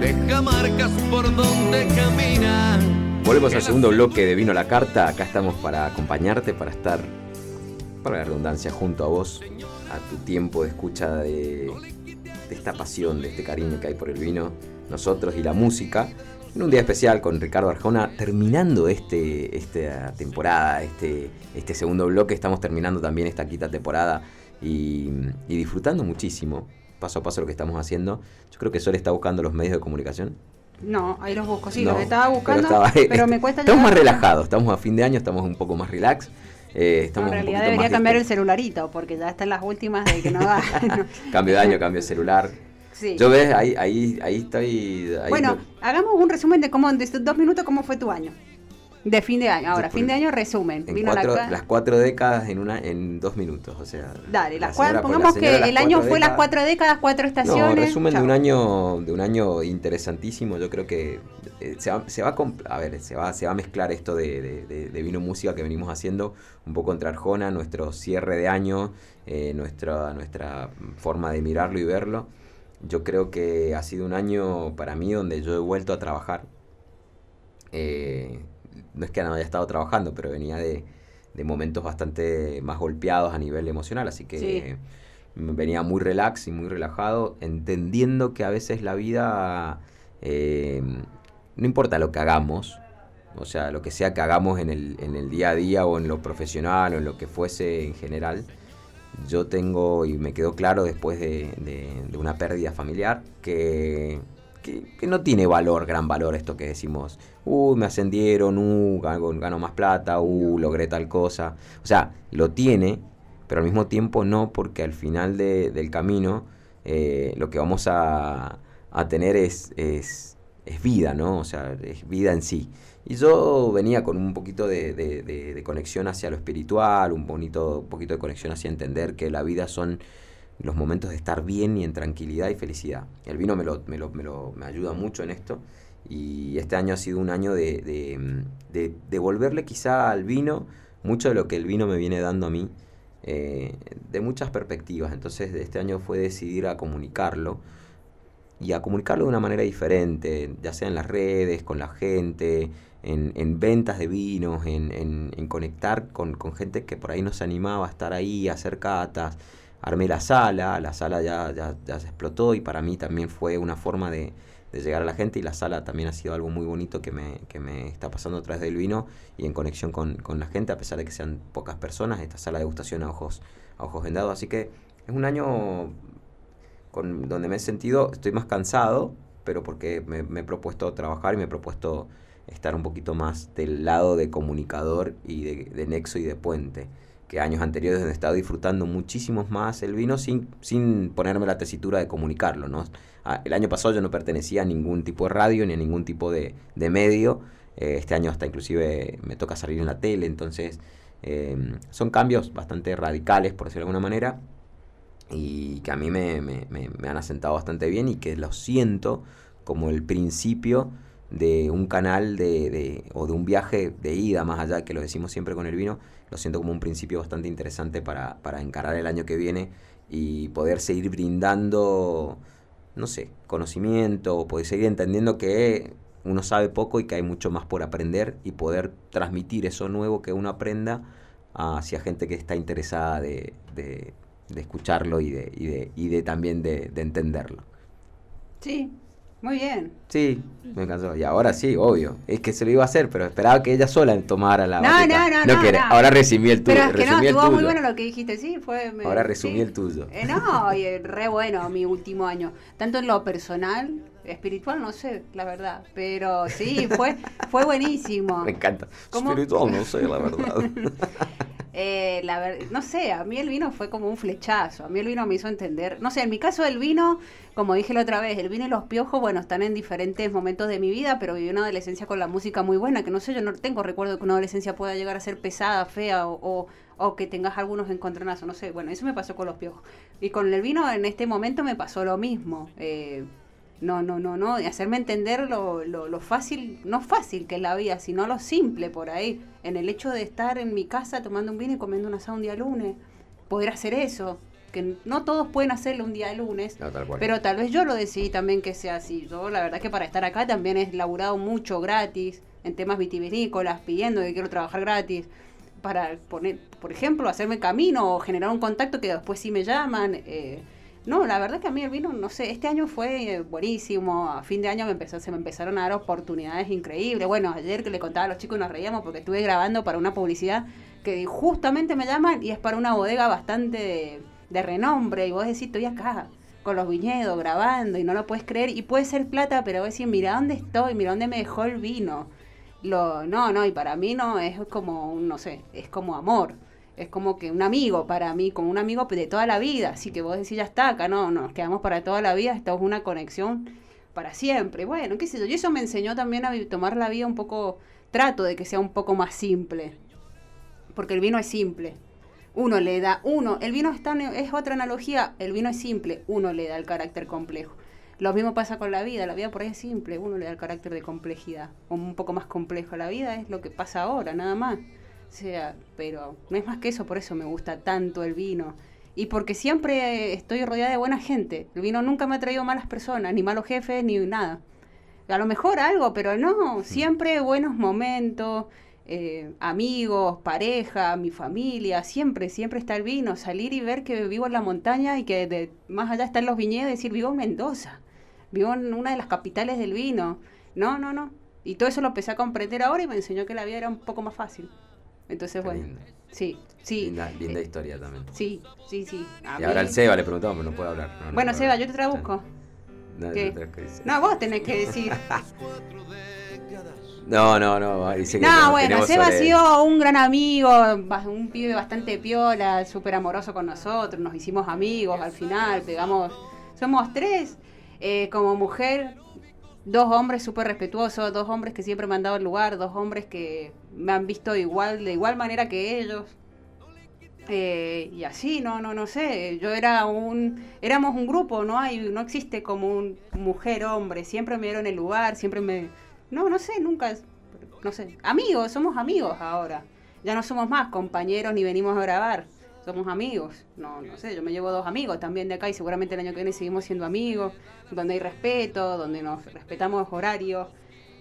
Deja marcas por donde camina. Volvemos al segundo bloque de Vino la Carta. Acá estamos para acompañarte, para estar, para la redundancia, junto a vos, a tu tiempo de escucha de, de esta pasión, de este cariño que hay por el vino, nosotros y la música. En un día especial con Ricardo Arjona, terminando este, esta temporada, este, este segundo bloque, estamos terminando también esta quinta temporada y, y disfrutando muchísimo, paso a paso lo que estamos haciendo. Yo creo que Sol está buscando los medios de comunicación. No, ahí los busco, sí, No, los estaba buscando, pero, me cuesta Estamos más relajados, estamos a fin de año, estamos un poco más relax. eh, No, estamos en realidad debería más cambiar el celularito, porque ya están las últimas de que no no. Cambio de año, cambio de celular. Yo ves, ahí, ahí, ahí estoy. bueno, hagamos un resumen de cómo, de estos dos minutos, cómo fue tu año. De fin de año. Ahora, fin de año, resumen. Vino las cuatro décadas en una en dos minutos, o sea. Dale, las pongamos que el año fue las cuatro décadas, cuatro estaciones. No, resumen de un año de un año interesantísimo. Yo creo que eh, se, va, se va a, ver, se va, se va a mezclar esto de, de, vino música que venimos haciendo un poco entre Arjona, nuestro cierre de año, eh, nuestra, nuestra forma de mirarlo y verlo. Yo creo que ha sido un año para mí donde yo he vuelto a trabajar. Eh, no es que no haya estado trabajando, pero venía de, momentos bastante más golpeados a nivel emocional, así que venía muy relax y muy relajado, entendiendo que a veces la vida, eh, no importa lo que hagamos, o sea, lo que sea que hagamos en el, en el día a día o en lo profesional o en lo que fuese en general, yo tengo, y me quedó claro después de, de una pérdida familiar, que que, no tiene valor, gran valor esto que decimos, uh, me ascendieron, uh, gano, más plata, uh, logré tal cosa. O sea, lo tiene, pero al mismo tiempo no, porque al final del camino eh, lo que vamos a, tener es, es, vida, ¿no? O sea, es vida en sí. Y yo venía con un poquito de, conexión hacia lo espiritual, un, bonito, un poquito de conexión hacia entender que la vida son los momentos de estar bien y en tranquilidad y felicidad. El vino me, lo, me, lo, me, lo, me ayuda mucho en esto y este año ha sido un año de, de, devolverle quizá al vino mucho de lo que el vino me viene dando a mí, eh, de muchas perspectivas. Entonces este año fue decidir a comunicarlo y a comunicarlo de una manera diferente, ya sea en las redes, con la gente, en, en ventas de vinos, en, en, conectar con, con, gente que por ahí nos animaba a estar ahí, a hacer catas armé la sala, la sala ya, ya, se explotó y para mí también fue una forma de, llegar a la gente y la sala también ha sido algo muy bonito que me, que me está pasando a través del vino y en conexión con, con, la gente, a pesar de que sean pocas personas, esta sala de degustación a ojos, a ojos vendados. Así que es un año con, donde me he sentido, estoy más cansado, pero porque me, me, he propuesto trabajar y me he propuesto estar un poquito más del lado de comunicador y de, de nexo y de puente que años anteriores he estado disfrutando muchísimo más el vino sin, sin ponerme la tesitura de comunicarlo. ¿no? Ah, el año pasado yo no pertenecía a ningún tipo de radio ni a ningún tipo de, medio. Eh, este año hasta inclusive me toca salir en la tele, entonces em, son cambios bastante radicales, por decirlo de alguna manera, y que a mí me, me, me han asentado bastante bien y que lo siento como el principio de un canal de, de, o de un viaje de ida más allá, que lo decimos siempre con el vino, lo siento como un principio bastante interesante para, para encarar el año que viene y poder seguir brindando, no sé, conocimiento, poder seguir entendiendo que uno sabe poco y que hay mucho más por aprender y poder transmitir eso nuevo que uno aprenda hacia gente que está interesada de, de, de escucharlo y de, y de, y de también de, de entenderlo. Sí, muy bien. Sí, me encantó. Y ahora sí, obvio. Es que se lo iba a hacer, pero esperaba que ella sola tomara la No, no, no, no, no, Ahora resumí el tuyo. Pero es que no, estuvo muy bueno lo que dijiste, sí, fue... ahora resumí el tuyo. Eh, no, y re bueno mi último año. Tanto en lo personal, espiritual, no sé, la verdad. Pero sí, fue, fue buenísimo. <laughs> Me encanta. Espiritual, no sé, la verdad. <laughs> Eh, la no sé, a mí el vino fue como un flechazo. A mí el vino me hizo entender. No sé, en mi caso el vino, como dije la otra vez, el vino y los piojos, bueno, están en diferentes momentos de mi vida, pero viví una adolescencia con la música muy buena, que no sé, yo no tengo recuerdo que una adolescencia pueda llegar a ser pesada, fea o, o, que tengas algunos encontronazos, no sé. Bueno, eso me pasó con los piojos. Y con el vino en este momento me pasó lo mismo. Eh, no, no, no, no, hacerme entender lo, lo, lo, fácil, no fácil que es la vida, sino lo simple por ahí, en el hecho de estar en mi casa tomando un vino y comiendo un asado un día lunes, poder hacer eso, que no todos pueden hacerlo un día lunes, pero tal vez yo lo decidí también que sea así. Yo la verdad que para estar acá también he laburado mucho gratis en temas vitivinícolas, pidiendo que quiero trabajar gratis para poner, por ejemplo, hacerme camino o generar un contacto que después sí me llaman. Eh, no, la verdad que a mí el vino, no sé, este año fue eh, buenísimo. A fin de año me empezó, se me empezaron a dar oportunidades increíbles. Bueno, ayer que le contaba a los chicos nos reíamos porque estuve grabando para una publicidad que justamente me llaman y es para una bodega bastante de, renombre. Y vos decís, estoy acá con los viñedos grabando y no lo puedes creer. Y puede ser plata, pero vos decís, mira dónde estoy, mira dónde me dejó el vino. Lo, no, no, y para mí no, es como, no sé, es como amor. Es como que un amigo para mí, como un amigo de toda la vida. Así que vos decís, ya está, acá no, nos quedamos para toda la vida, esto es una conexión para siempre. Bueno, qué sé yo, y eso me enseñó también a tomar la vida un poco, trato de que sea un poco más simple. Porque el vino es simple. Uno le da, uno, el vino es, es otra analogía, el vino es simple, uno le da el carácter complejo. Lo mismo pasa con la vida, la vida por ahí es simple, uno le da el carácter de complejidad, un poco más complejo. La vida es lo que pasa ahora, nada más. O sea, pero no es más que eso, por eso me gusta tanto el vino. Y porque siempre estoy rodeada de buena gente. El vino nunca me ha traído malas personas, ni malos jefes, ni nada. A lo mejor algo, pero no, siempre buenos momentos, eh, amigos, pareja, mi familia, siempre, siempre está el vino. Salir y ver que vivo en la montaña y que de, más allá están los viñedos, decir, vivo en Mendoza, vivo en una de las capitales del vino. No, no, no. Y todo eso lo empecé a comprender ahora y me enseñó que la vida era un poco más fácil. Entonces, bueno. Sí, sí. Linda, linda historia también. Sí, sí, sí. y ahora al Seba le preguntamos, pero no puede hablar. bueno, Seba, yo te traduzco. No, no, vos tenés que decir. <laughs> No, no, no. Dice que no, bueno, Seba ha sido un gran amigo, un pibe bastante piola, súper amoroso con nosotros, nos hicimos amigos al final, pegamos, somos tres. Eh, como mujer, dos hombres súper respetuosos, dos hombres que siempre me han dado el lugar, dos hombres que me han visto igual, de igual manera que ellos. Eh, y así, no, no, no sé. Yo era un, éramos un grupo, no hay, no existe como un mujer, hombre. Siempre me dieron el lugar, siempre me, no, no sé, nunca, no sé. Amigos, somos amigos ahora. Ya no somos más compañeros ni venimos a grabar somos amigos. No, no sé, yo me llevo dos amigos también de acá y seguramente el año que viene seguimos siendo amigos, donde hay respeto, donde nos respetamos horarios,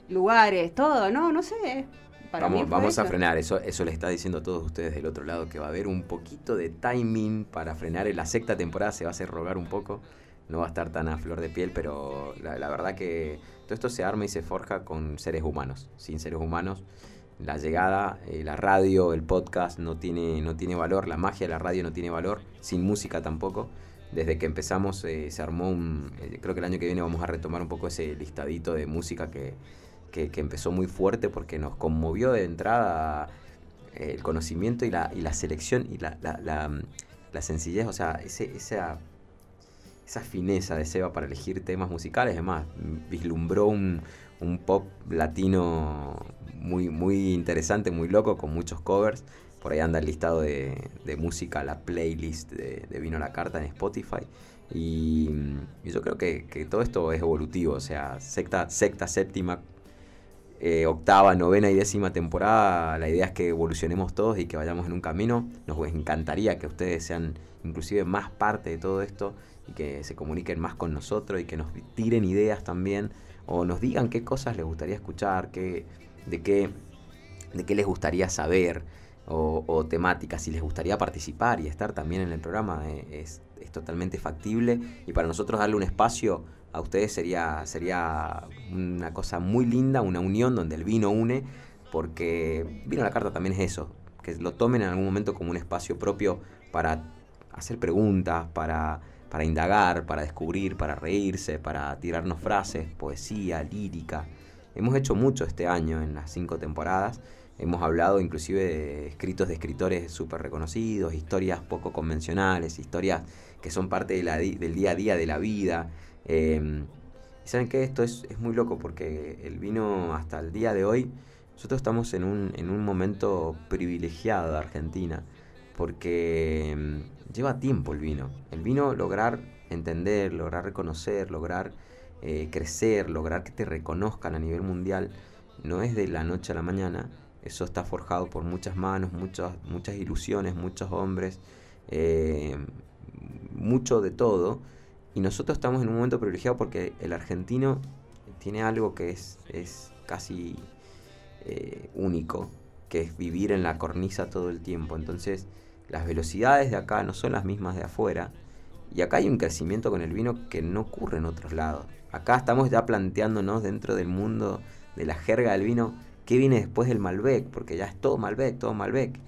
lugares, todo, no, no sé. vamos vamos a frenar, eso, eso le está diciendo a todos ustedes del otro lado, que va a haber un poquito de timing para frenar. En la sexta temporada se va a hacer rogar un poco, no va a estar tan a flor de piel, pero la, la verdad que todo esto se arma y se forja con seres humanos. Sin seres humanos la llegada, eh, la radio, el podcast no tiene, no tiene valor, la magia de la radio no tiene valor, sin música tampoco. Desde que empezamos eh, se armó un, eh, creo que el año que viene vamos a retomar un poco ese listadito de música que, que, empezó muy fuerte porque nos conmovió de entrada el conocimiento y la, y la selección y la, la, la, sencillez, o sea, ese, esa, esa fineza de Seba para elegir temas musicales, además, vislumbró un, un pop latino muy, muy interesante, muy loco, con muchos covers. Por ahí anda el listado de, música, la playlist de, Vino a la Carta en Spotify. Y, yo creo que, todo esto es evolutivo, o sea, sexta, sexta séptima, eh, octava, novena y décima temporada, la idea es que evolucionemos todos y que vayamos en un camino. Nos encantaría que ustedes sean inclusive más parte de todo esto y que se comuniquen más con nosotros y que nos tiren ideas también o nos digan qué cosas les gustaría escuchar, qué, de, qué, de qué les gustaría saber o, temáticas, si les gustaría participar y estar también en el programa, eh, es, totalmente factible y para nosotros darle un espacio a ustedes sería, sería una cosa muy linda, una unión donde el vino une, porque vino la carta también es eso, que lo tomen en algún momento como un espacio propio para hacer preguntas, para para indagar, para descubrir, para reírse, para tirarnos frases, poesía, lírica. Hemos hecho mucho este año en las cinco temporadas. Hemos hablado inclusive de escritos de escritores súper reconocidos, historias poco convencionales, historias que son parte del día a día de la vida. Em, y saben que esto es, muy loco porque el vino hasta el día de hoy, nosotros estamos en un, en un momento privilegiado de Argentina, porque em, lleva tiempo el vino. El vino lograr entender, lograr reconocer, lograr eh, crecer, lograr que te reconozcan a nivel mundial, no es de la noche a la mañana. Eso está forjado por muchas manos, muchas, muchas ilusiones, muchos hombres, eh, mucho de todo. Y nosotros estamos en un momento privilegiado porque el argentino tiene algo que es, es casi eh, único, que es vivir en la cornisa todo el tiempo. Entonces, las velocidades de acá no son las mismas de afuera. Y acá hay un crecimiento con el vino que no ocurre en otros lados. Acá estamos ya planteándonos dentro del mundo de la jerga del vino qué viene después del Malbec, porque ya es todo Malbec, todo Malbec.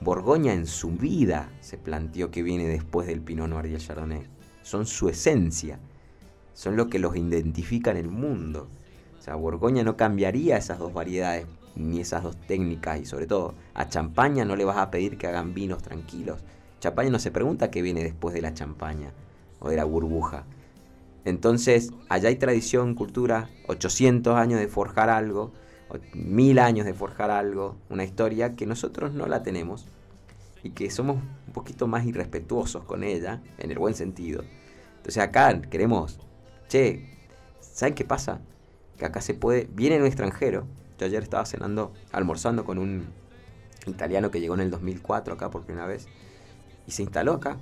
Borgoña en su vida se planteó que viene después del Pinot Noir y el Chardonnay. Son su esencia, son lo que los identifica en el mundo. O sea, Borgoña no cambiaría esas dos variedades ni esas dos técnicas y sobre todo a champaña no le vas a pedir que hagan vinos tranquilos. Champaña no se pregunta qué viene después de la champaña o de la burbuja. Entonces, allá hay tradición, cultura, 800 años de forjar algo, mil años de forjar algo, una historia que nosotros no la tenemos y que somos un poquito más irrespetuosos con ella, en el buen sentido. Entonces acá queremos, che, ¿saben qué pasa? Que acá se puede, viene un extranjero, yo ayer estaba cenando, almorzando con un italiano que llegó en el 2004 acá por primera vez y se instaló acá.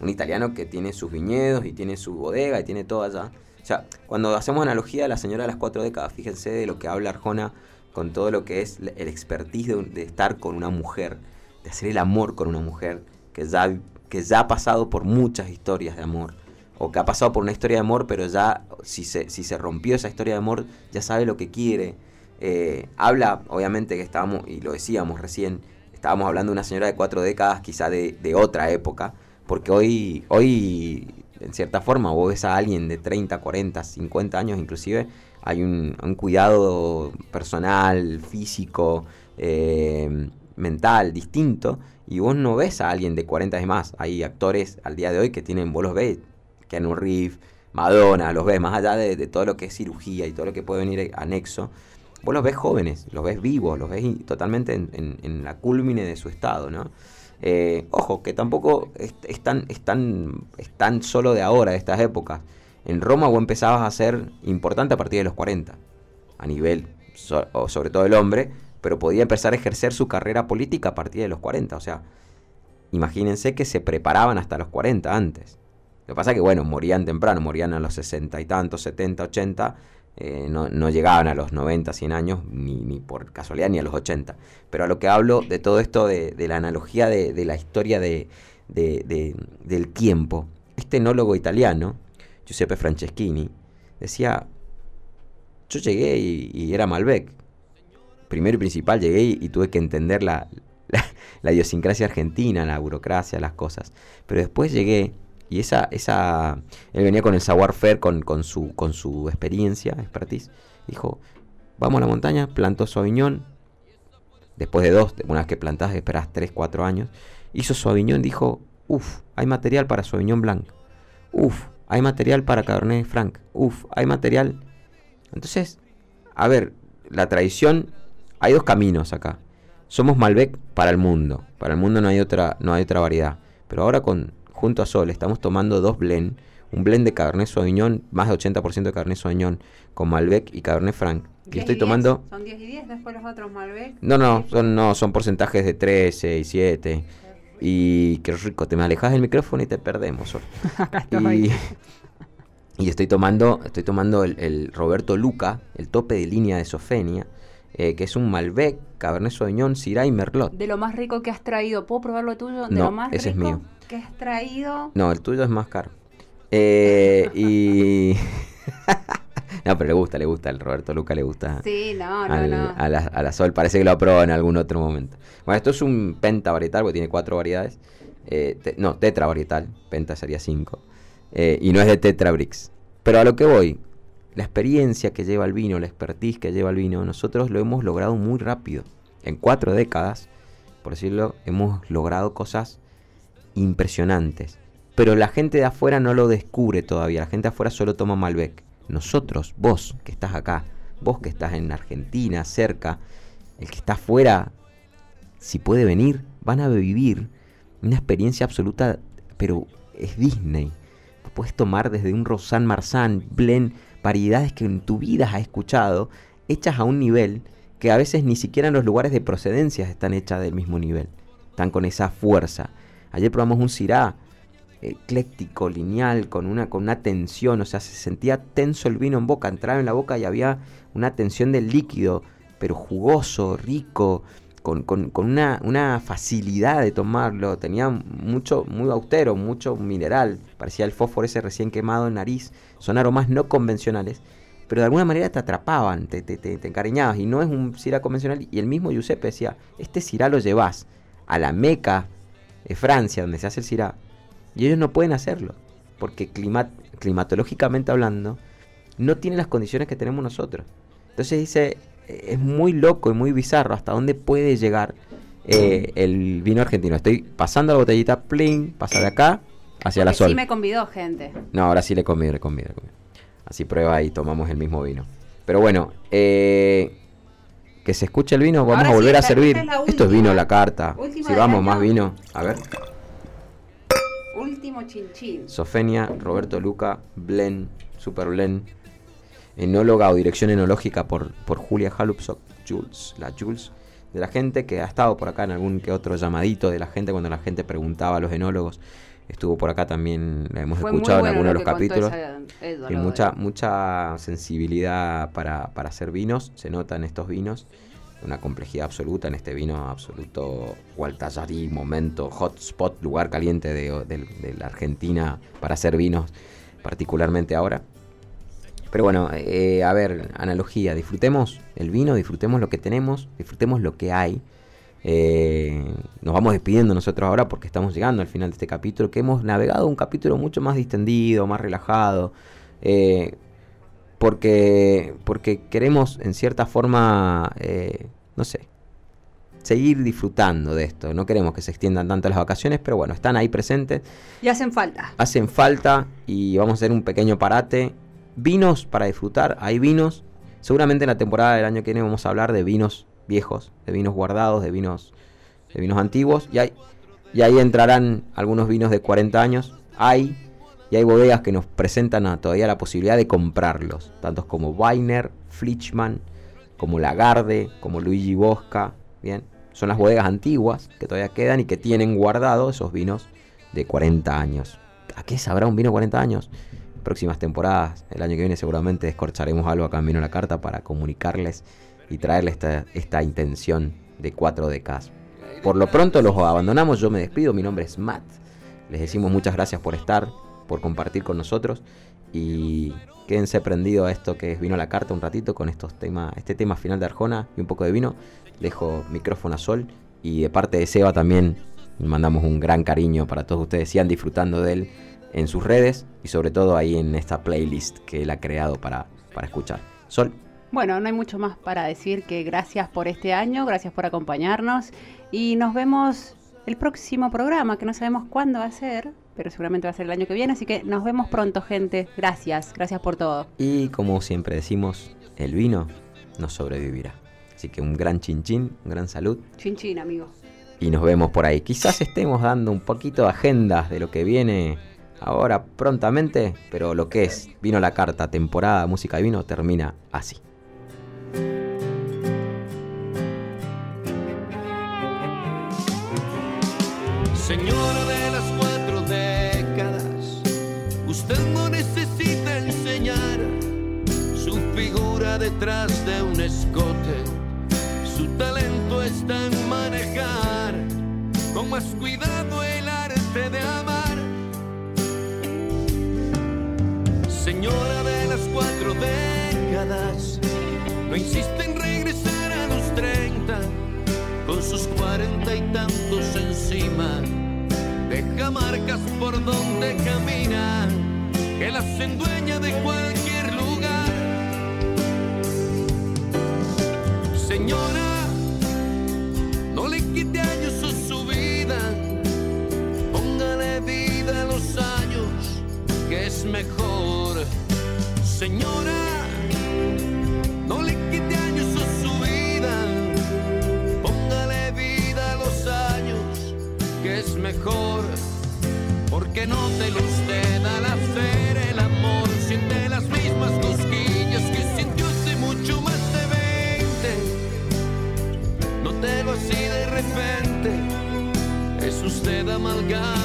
Un italiano que tiene sus viñedos y tiene su bodega y tiene todo allá. O sea, cuando hacemos analogía a la señora de las cuatro décadas, fíjense de lo que habla Arjona con todo lo que es el expertise de, estar con una mujer, de hacer el amor con una mujer que ya, que ya ha pasado por muchas historias de amor o que ha pasado por una historia de amor, pero ya si se, si se rompió esa historia de amor, ya sabe lo que quiere, eh, habla, obviamente que estábamos, y lo decíamos recién, estábamos hablando de una señora de cuatro décadas, quizá de, otra época, porque hoy, hoy, en cierta forma, vos ves a alguien de 30, 40, 50 años inclusive, hay un, cuidado personal, físico, eh, mental distinto, y vos no ves a alguien de 40 y más. Hay actores al día de hoy que tienen, vos los ves, Keanu Reeves, Madonna, los ves, más allá de, de todo lo que es cirugía y todo lo que puede venir anexo, vos los ves jóvenes, los ves vivos, los ves totalmente en, la culmine de su estado, ¿no? Eh, ojo, que tampoco es, tan, solo de ahora, de estas épocas. En Roma vos empezabas a ser importante a partir de los 40, a nivel, sobre todo el hombre, pero podía empezar a ejercer su carrera política a partir de los 40. O sea, imagínense que se preparaban hasta los 40 antes. Lo que pasa es que, bueno, morían temprano, morían a los 60 y tantos, 70, 80, eh, no, llegaban a los 90, 100 años, ni, por casualidad, ni a los 80. Pero a lo que hablo de todo esto, de, la analogía de, la historia de, del tiempo, este enólogo italiano, Giuseppe Franceschini, decía, yo llegué y, era Malbec. Primero y principal llegué y, tuve que entender <laughs> la, la idiosincrasia argentina, la burocracia, las cosas. Pero después llegué y esa, esa, él venía con el savoir-faire, con, con, su, con su experiencia, expertise. Dijo, vamos a la montaña, plantó su. Después de dos, una vez que plantás, esperas tres, cuatro años. Hizo su dijo, uff, hay material para su aviñón blanco. Uff, hay material para Cabernet Franc. Uff, hay material. Entonces, a ver, la tradición, hay dos caminos acá. Somos Malbec para el mundo. Para el mundo no hay otra, no hay otra variedad. Pero ahora con junto a Sol estamos tomando dos blend, un blend de Cabernet Sauvignon, más de 80% de Cabernet Sauvignon, con Malbec y Cabernet Franc. Y estoy tomando... ¿Son 10 y 10 después los otros Malbec? No, no, son, no, son porcentajes de 13 y 7. Y qué rico, te me alejas del micrófono y te perdemos. <laughs> y, <laughs> y estoy tomando, estoy tomando el, Roberto Luca, el tope de línea de Sofenia, eh, que es un Malbec, Cabernet Sauvignon, Syrah y Merlot. De lo más rico que has traído, ¿puedo probar lo tuyo? De no, lo más ese es mío que has traído. No, el tuyo es más caro. Eh, y. <laughs> no, pero le gusta, le gusta. El Roberto Luca le gusta. Sí, no, no, no. A la, a la, Sol, parece que lo aprobó en algún otro momento. Bueno, esto es un penta varietal, porque tiene cuatro variedades. Eh, no, tetra varietal. Penta sería cinco. Eh, y no es de Tetra Brix. Pero a lo que voy, la experiencia que lleva el vino, la expertise que lleva el vino, nosotros lo hemos logrado muy rápido. En cuatro décadas, por decirlo, hemos logrado cosas impresionantes. Pero la gente de afuera no lo descubre todavía. La gente de afuera solo toma Malbec. Nosotros, vos que estás acá, vos que estás en Argentina, cerca, el que está afuera, si puede venir, van a vivir una experiencia absoluta, pero es Disney. Puedes tomar desde un Rosan Marsan, blend, variedades que en tu vida has escuchado, hechas a un nivel que a veces ni siquiera en los lugares de procedencia están hechas del mismo nivel. Están con esa fuerza. Ayer probamos un Syrah ecléctico, lineal, con una, con una tensión, o sea, se sentía tenso el vino en boca, entraba en la boca y había una tensión del líquido, pero jugoso, rico, con, una, facilidad de tomarlo, tenía mucho, muy austero, mucho mineral, parecía el fósforo ese recién quemado en nariz, son aromas no convencionales, pero de alguna manera te atrapaban, te, te, te, encariñabas, y no es un Syrah convencional, y el mismo Giuseppe decía, este Syrah lo llevas a la meca es Francia, donde se hace el Syrah, y ellos no pueden hacerlo, porque climatológicamente hablando, no tienen las condiciones que tenemos nosotros. Entonces dice, es muy loco y muy bizarro hasta dónde puede llegar eh, el vino argentino. Estoy pasando la botellita, pling, pasa de acá hacia la sol. Sí me convidó gente. No, ahora sí le convido, le convido, le convido. Así prueba y tomamos el mismo vino. Pero bueno, eh, que se escuche el vino, vamos Ahora a volver sí, a servir. es Esto es vino la carta. Última Si vamos, más vino. A ver. Último chinchín. Sofenia, Roberto Luca, Blen, Super Blen, enóloga o dirección enológica por, por Julia Halupsok, Jules, la Jules, de la gente que ha estado por acá en algún que otro llamadito de la gente cuando la gente preguntaba a los enólogos. Estuvo por acá también, la hemos Fue escuchado en bueno alguno de lo los capítulos. esa- Y lo mucha, mucha sensibilidad para, para hacer vinos, se nota en estos vinos, una complejidad absoluta en este vino absoluto Gualtallarí, momento, hotspot, lugar caliente de, de- de la Argentina para hacer vinos, particularmente ahora. Pero bueno, eh, a ver, analogía, disfrutemos el vino, disfrutemos lo que tenemos, disfrutemos lo que hay. Eh, nos vamos despidiendo nosotros ahora porque estamos llegando al final de este capítulo, que hemos navegado un capítulo mucho más distendido, más relajado, eh, porque, porque queremos en cierta forma, eh, no sé, seguir disfrutando de esto. No queremos que se extiendan tanto las vacaciones, pero bueno, están ahí presentes Y hacen falta. hacen falta y vamos a hacer un pequeño parate. Vinos para disfrutar, hay vinos. Seguramente en la temporada del año que viene vamos a hablar de vinos viejos, de vinos guardados, de vinos, de vinos antiguos. Y, hay, y ahí entrarán algunos vinos de 40 años. Hay, y hay bodegas que nos presentan a- todavía la posibilidad de comprarlos. Tantos como Weiner, Flichman, como Lagarde, como Luigi Bosca. Bien, son las bodegas antiguas que todavía quedan y que tienen guardados esos vinos de 40 años. ¿A qué sabrá un vino 40 años? Próximas temporadas, el año que viene seguramente descorcharemos algo acá en Vino la Carta para comunicarles y traerles esta, esta intención de cuatro décadas. Por lo pronto los abandonamos, yo me despido, mi nombre es Matt. Les decimos muchas gracias por estar, por compartir con nosotros y quédense prendidos a esto que Vino la Carta un ratito con estos temas, este tema final de Arjona y un poco de vino. Dejo micrófono a Sol y de parte de Seba también mandamos un gran cariño para todos ustedes. Sigan disfrutando de él en sus redes y sobre todo ahí en esta playlist que él ha creado para, para escuchar. Sol, Bueno, no hay mucho más para decir que gracias por este año, gracias por acompañarnos y nos vemos el próximo programa, que no sabemos cuándo va a ser, pero seguramente va a ser el año que viene, así que nos vemos pronto, gente. Gracias, gracias por todo. y como siempre decimos, el vino nos sobrevivirá. Así que un gran chinchín, un gran salud Chin chin, amigo. y nos vemos por ahí. Quizás estemos dando un poquito de agendas de lo que viene ahora prontamente, pero lo que es vino la carta, temporada, música y vino termina así. Señora de las cuatro décadas, usted no necesita enseñar su figura detrás de un escote. Su talento está en manejar con más cuidado el arte de amar. Señora de las cuatro décadas, no insiste en regresar a los 30 con sus cuarenta y tantos encima. Deja marcas por donde camina, que las endueña de cualquier lugar. Señora, no le quite años a su vida, póngale vida a los años, que es mejor. Señora, usted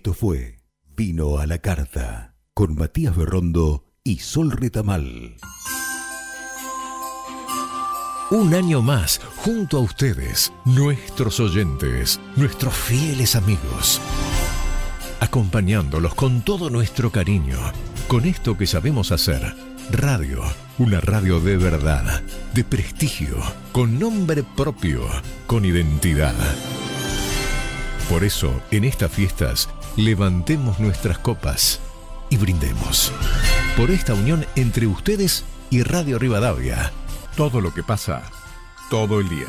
Esto fue Vino a la Carta con Matías Berrondo y Sol Retamal. Un año más, junto a ustedes, nuestros oyentes, nuestros fieles amigos, acompañándolos con todo nuestro cariño, con esto que sabemos hacer, radio, una radio de verdad, de prestigio, con nombre propio, con identidad. Por eso, en estas fiestas, levantemos nuestras copas y brindemos por esta unión entre ustedes y Radio Rivadavia todo lo que pasa todo el día.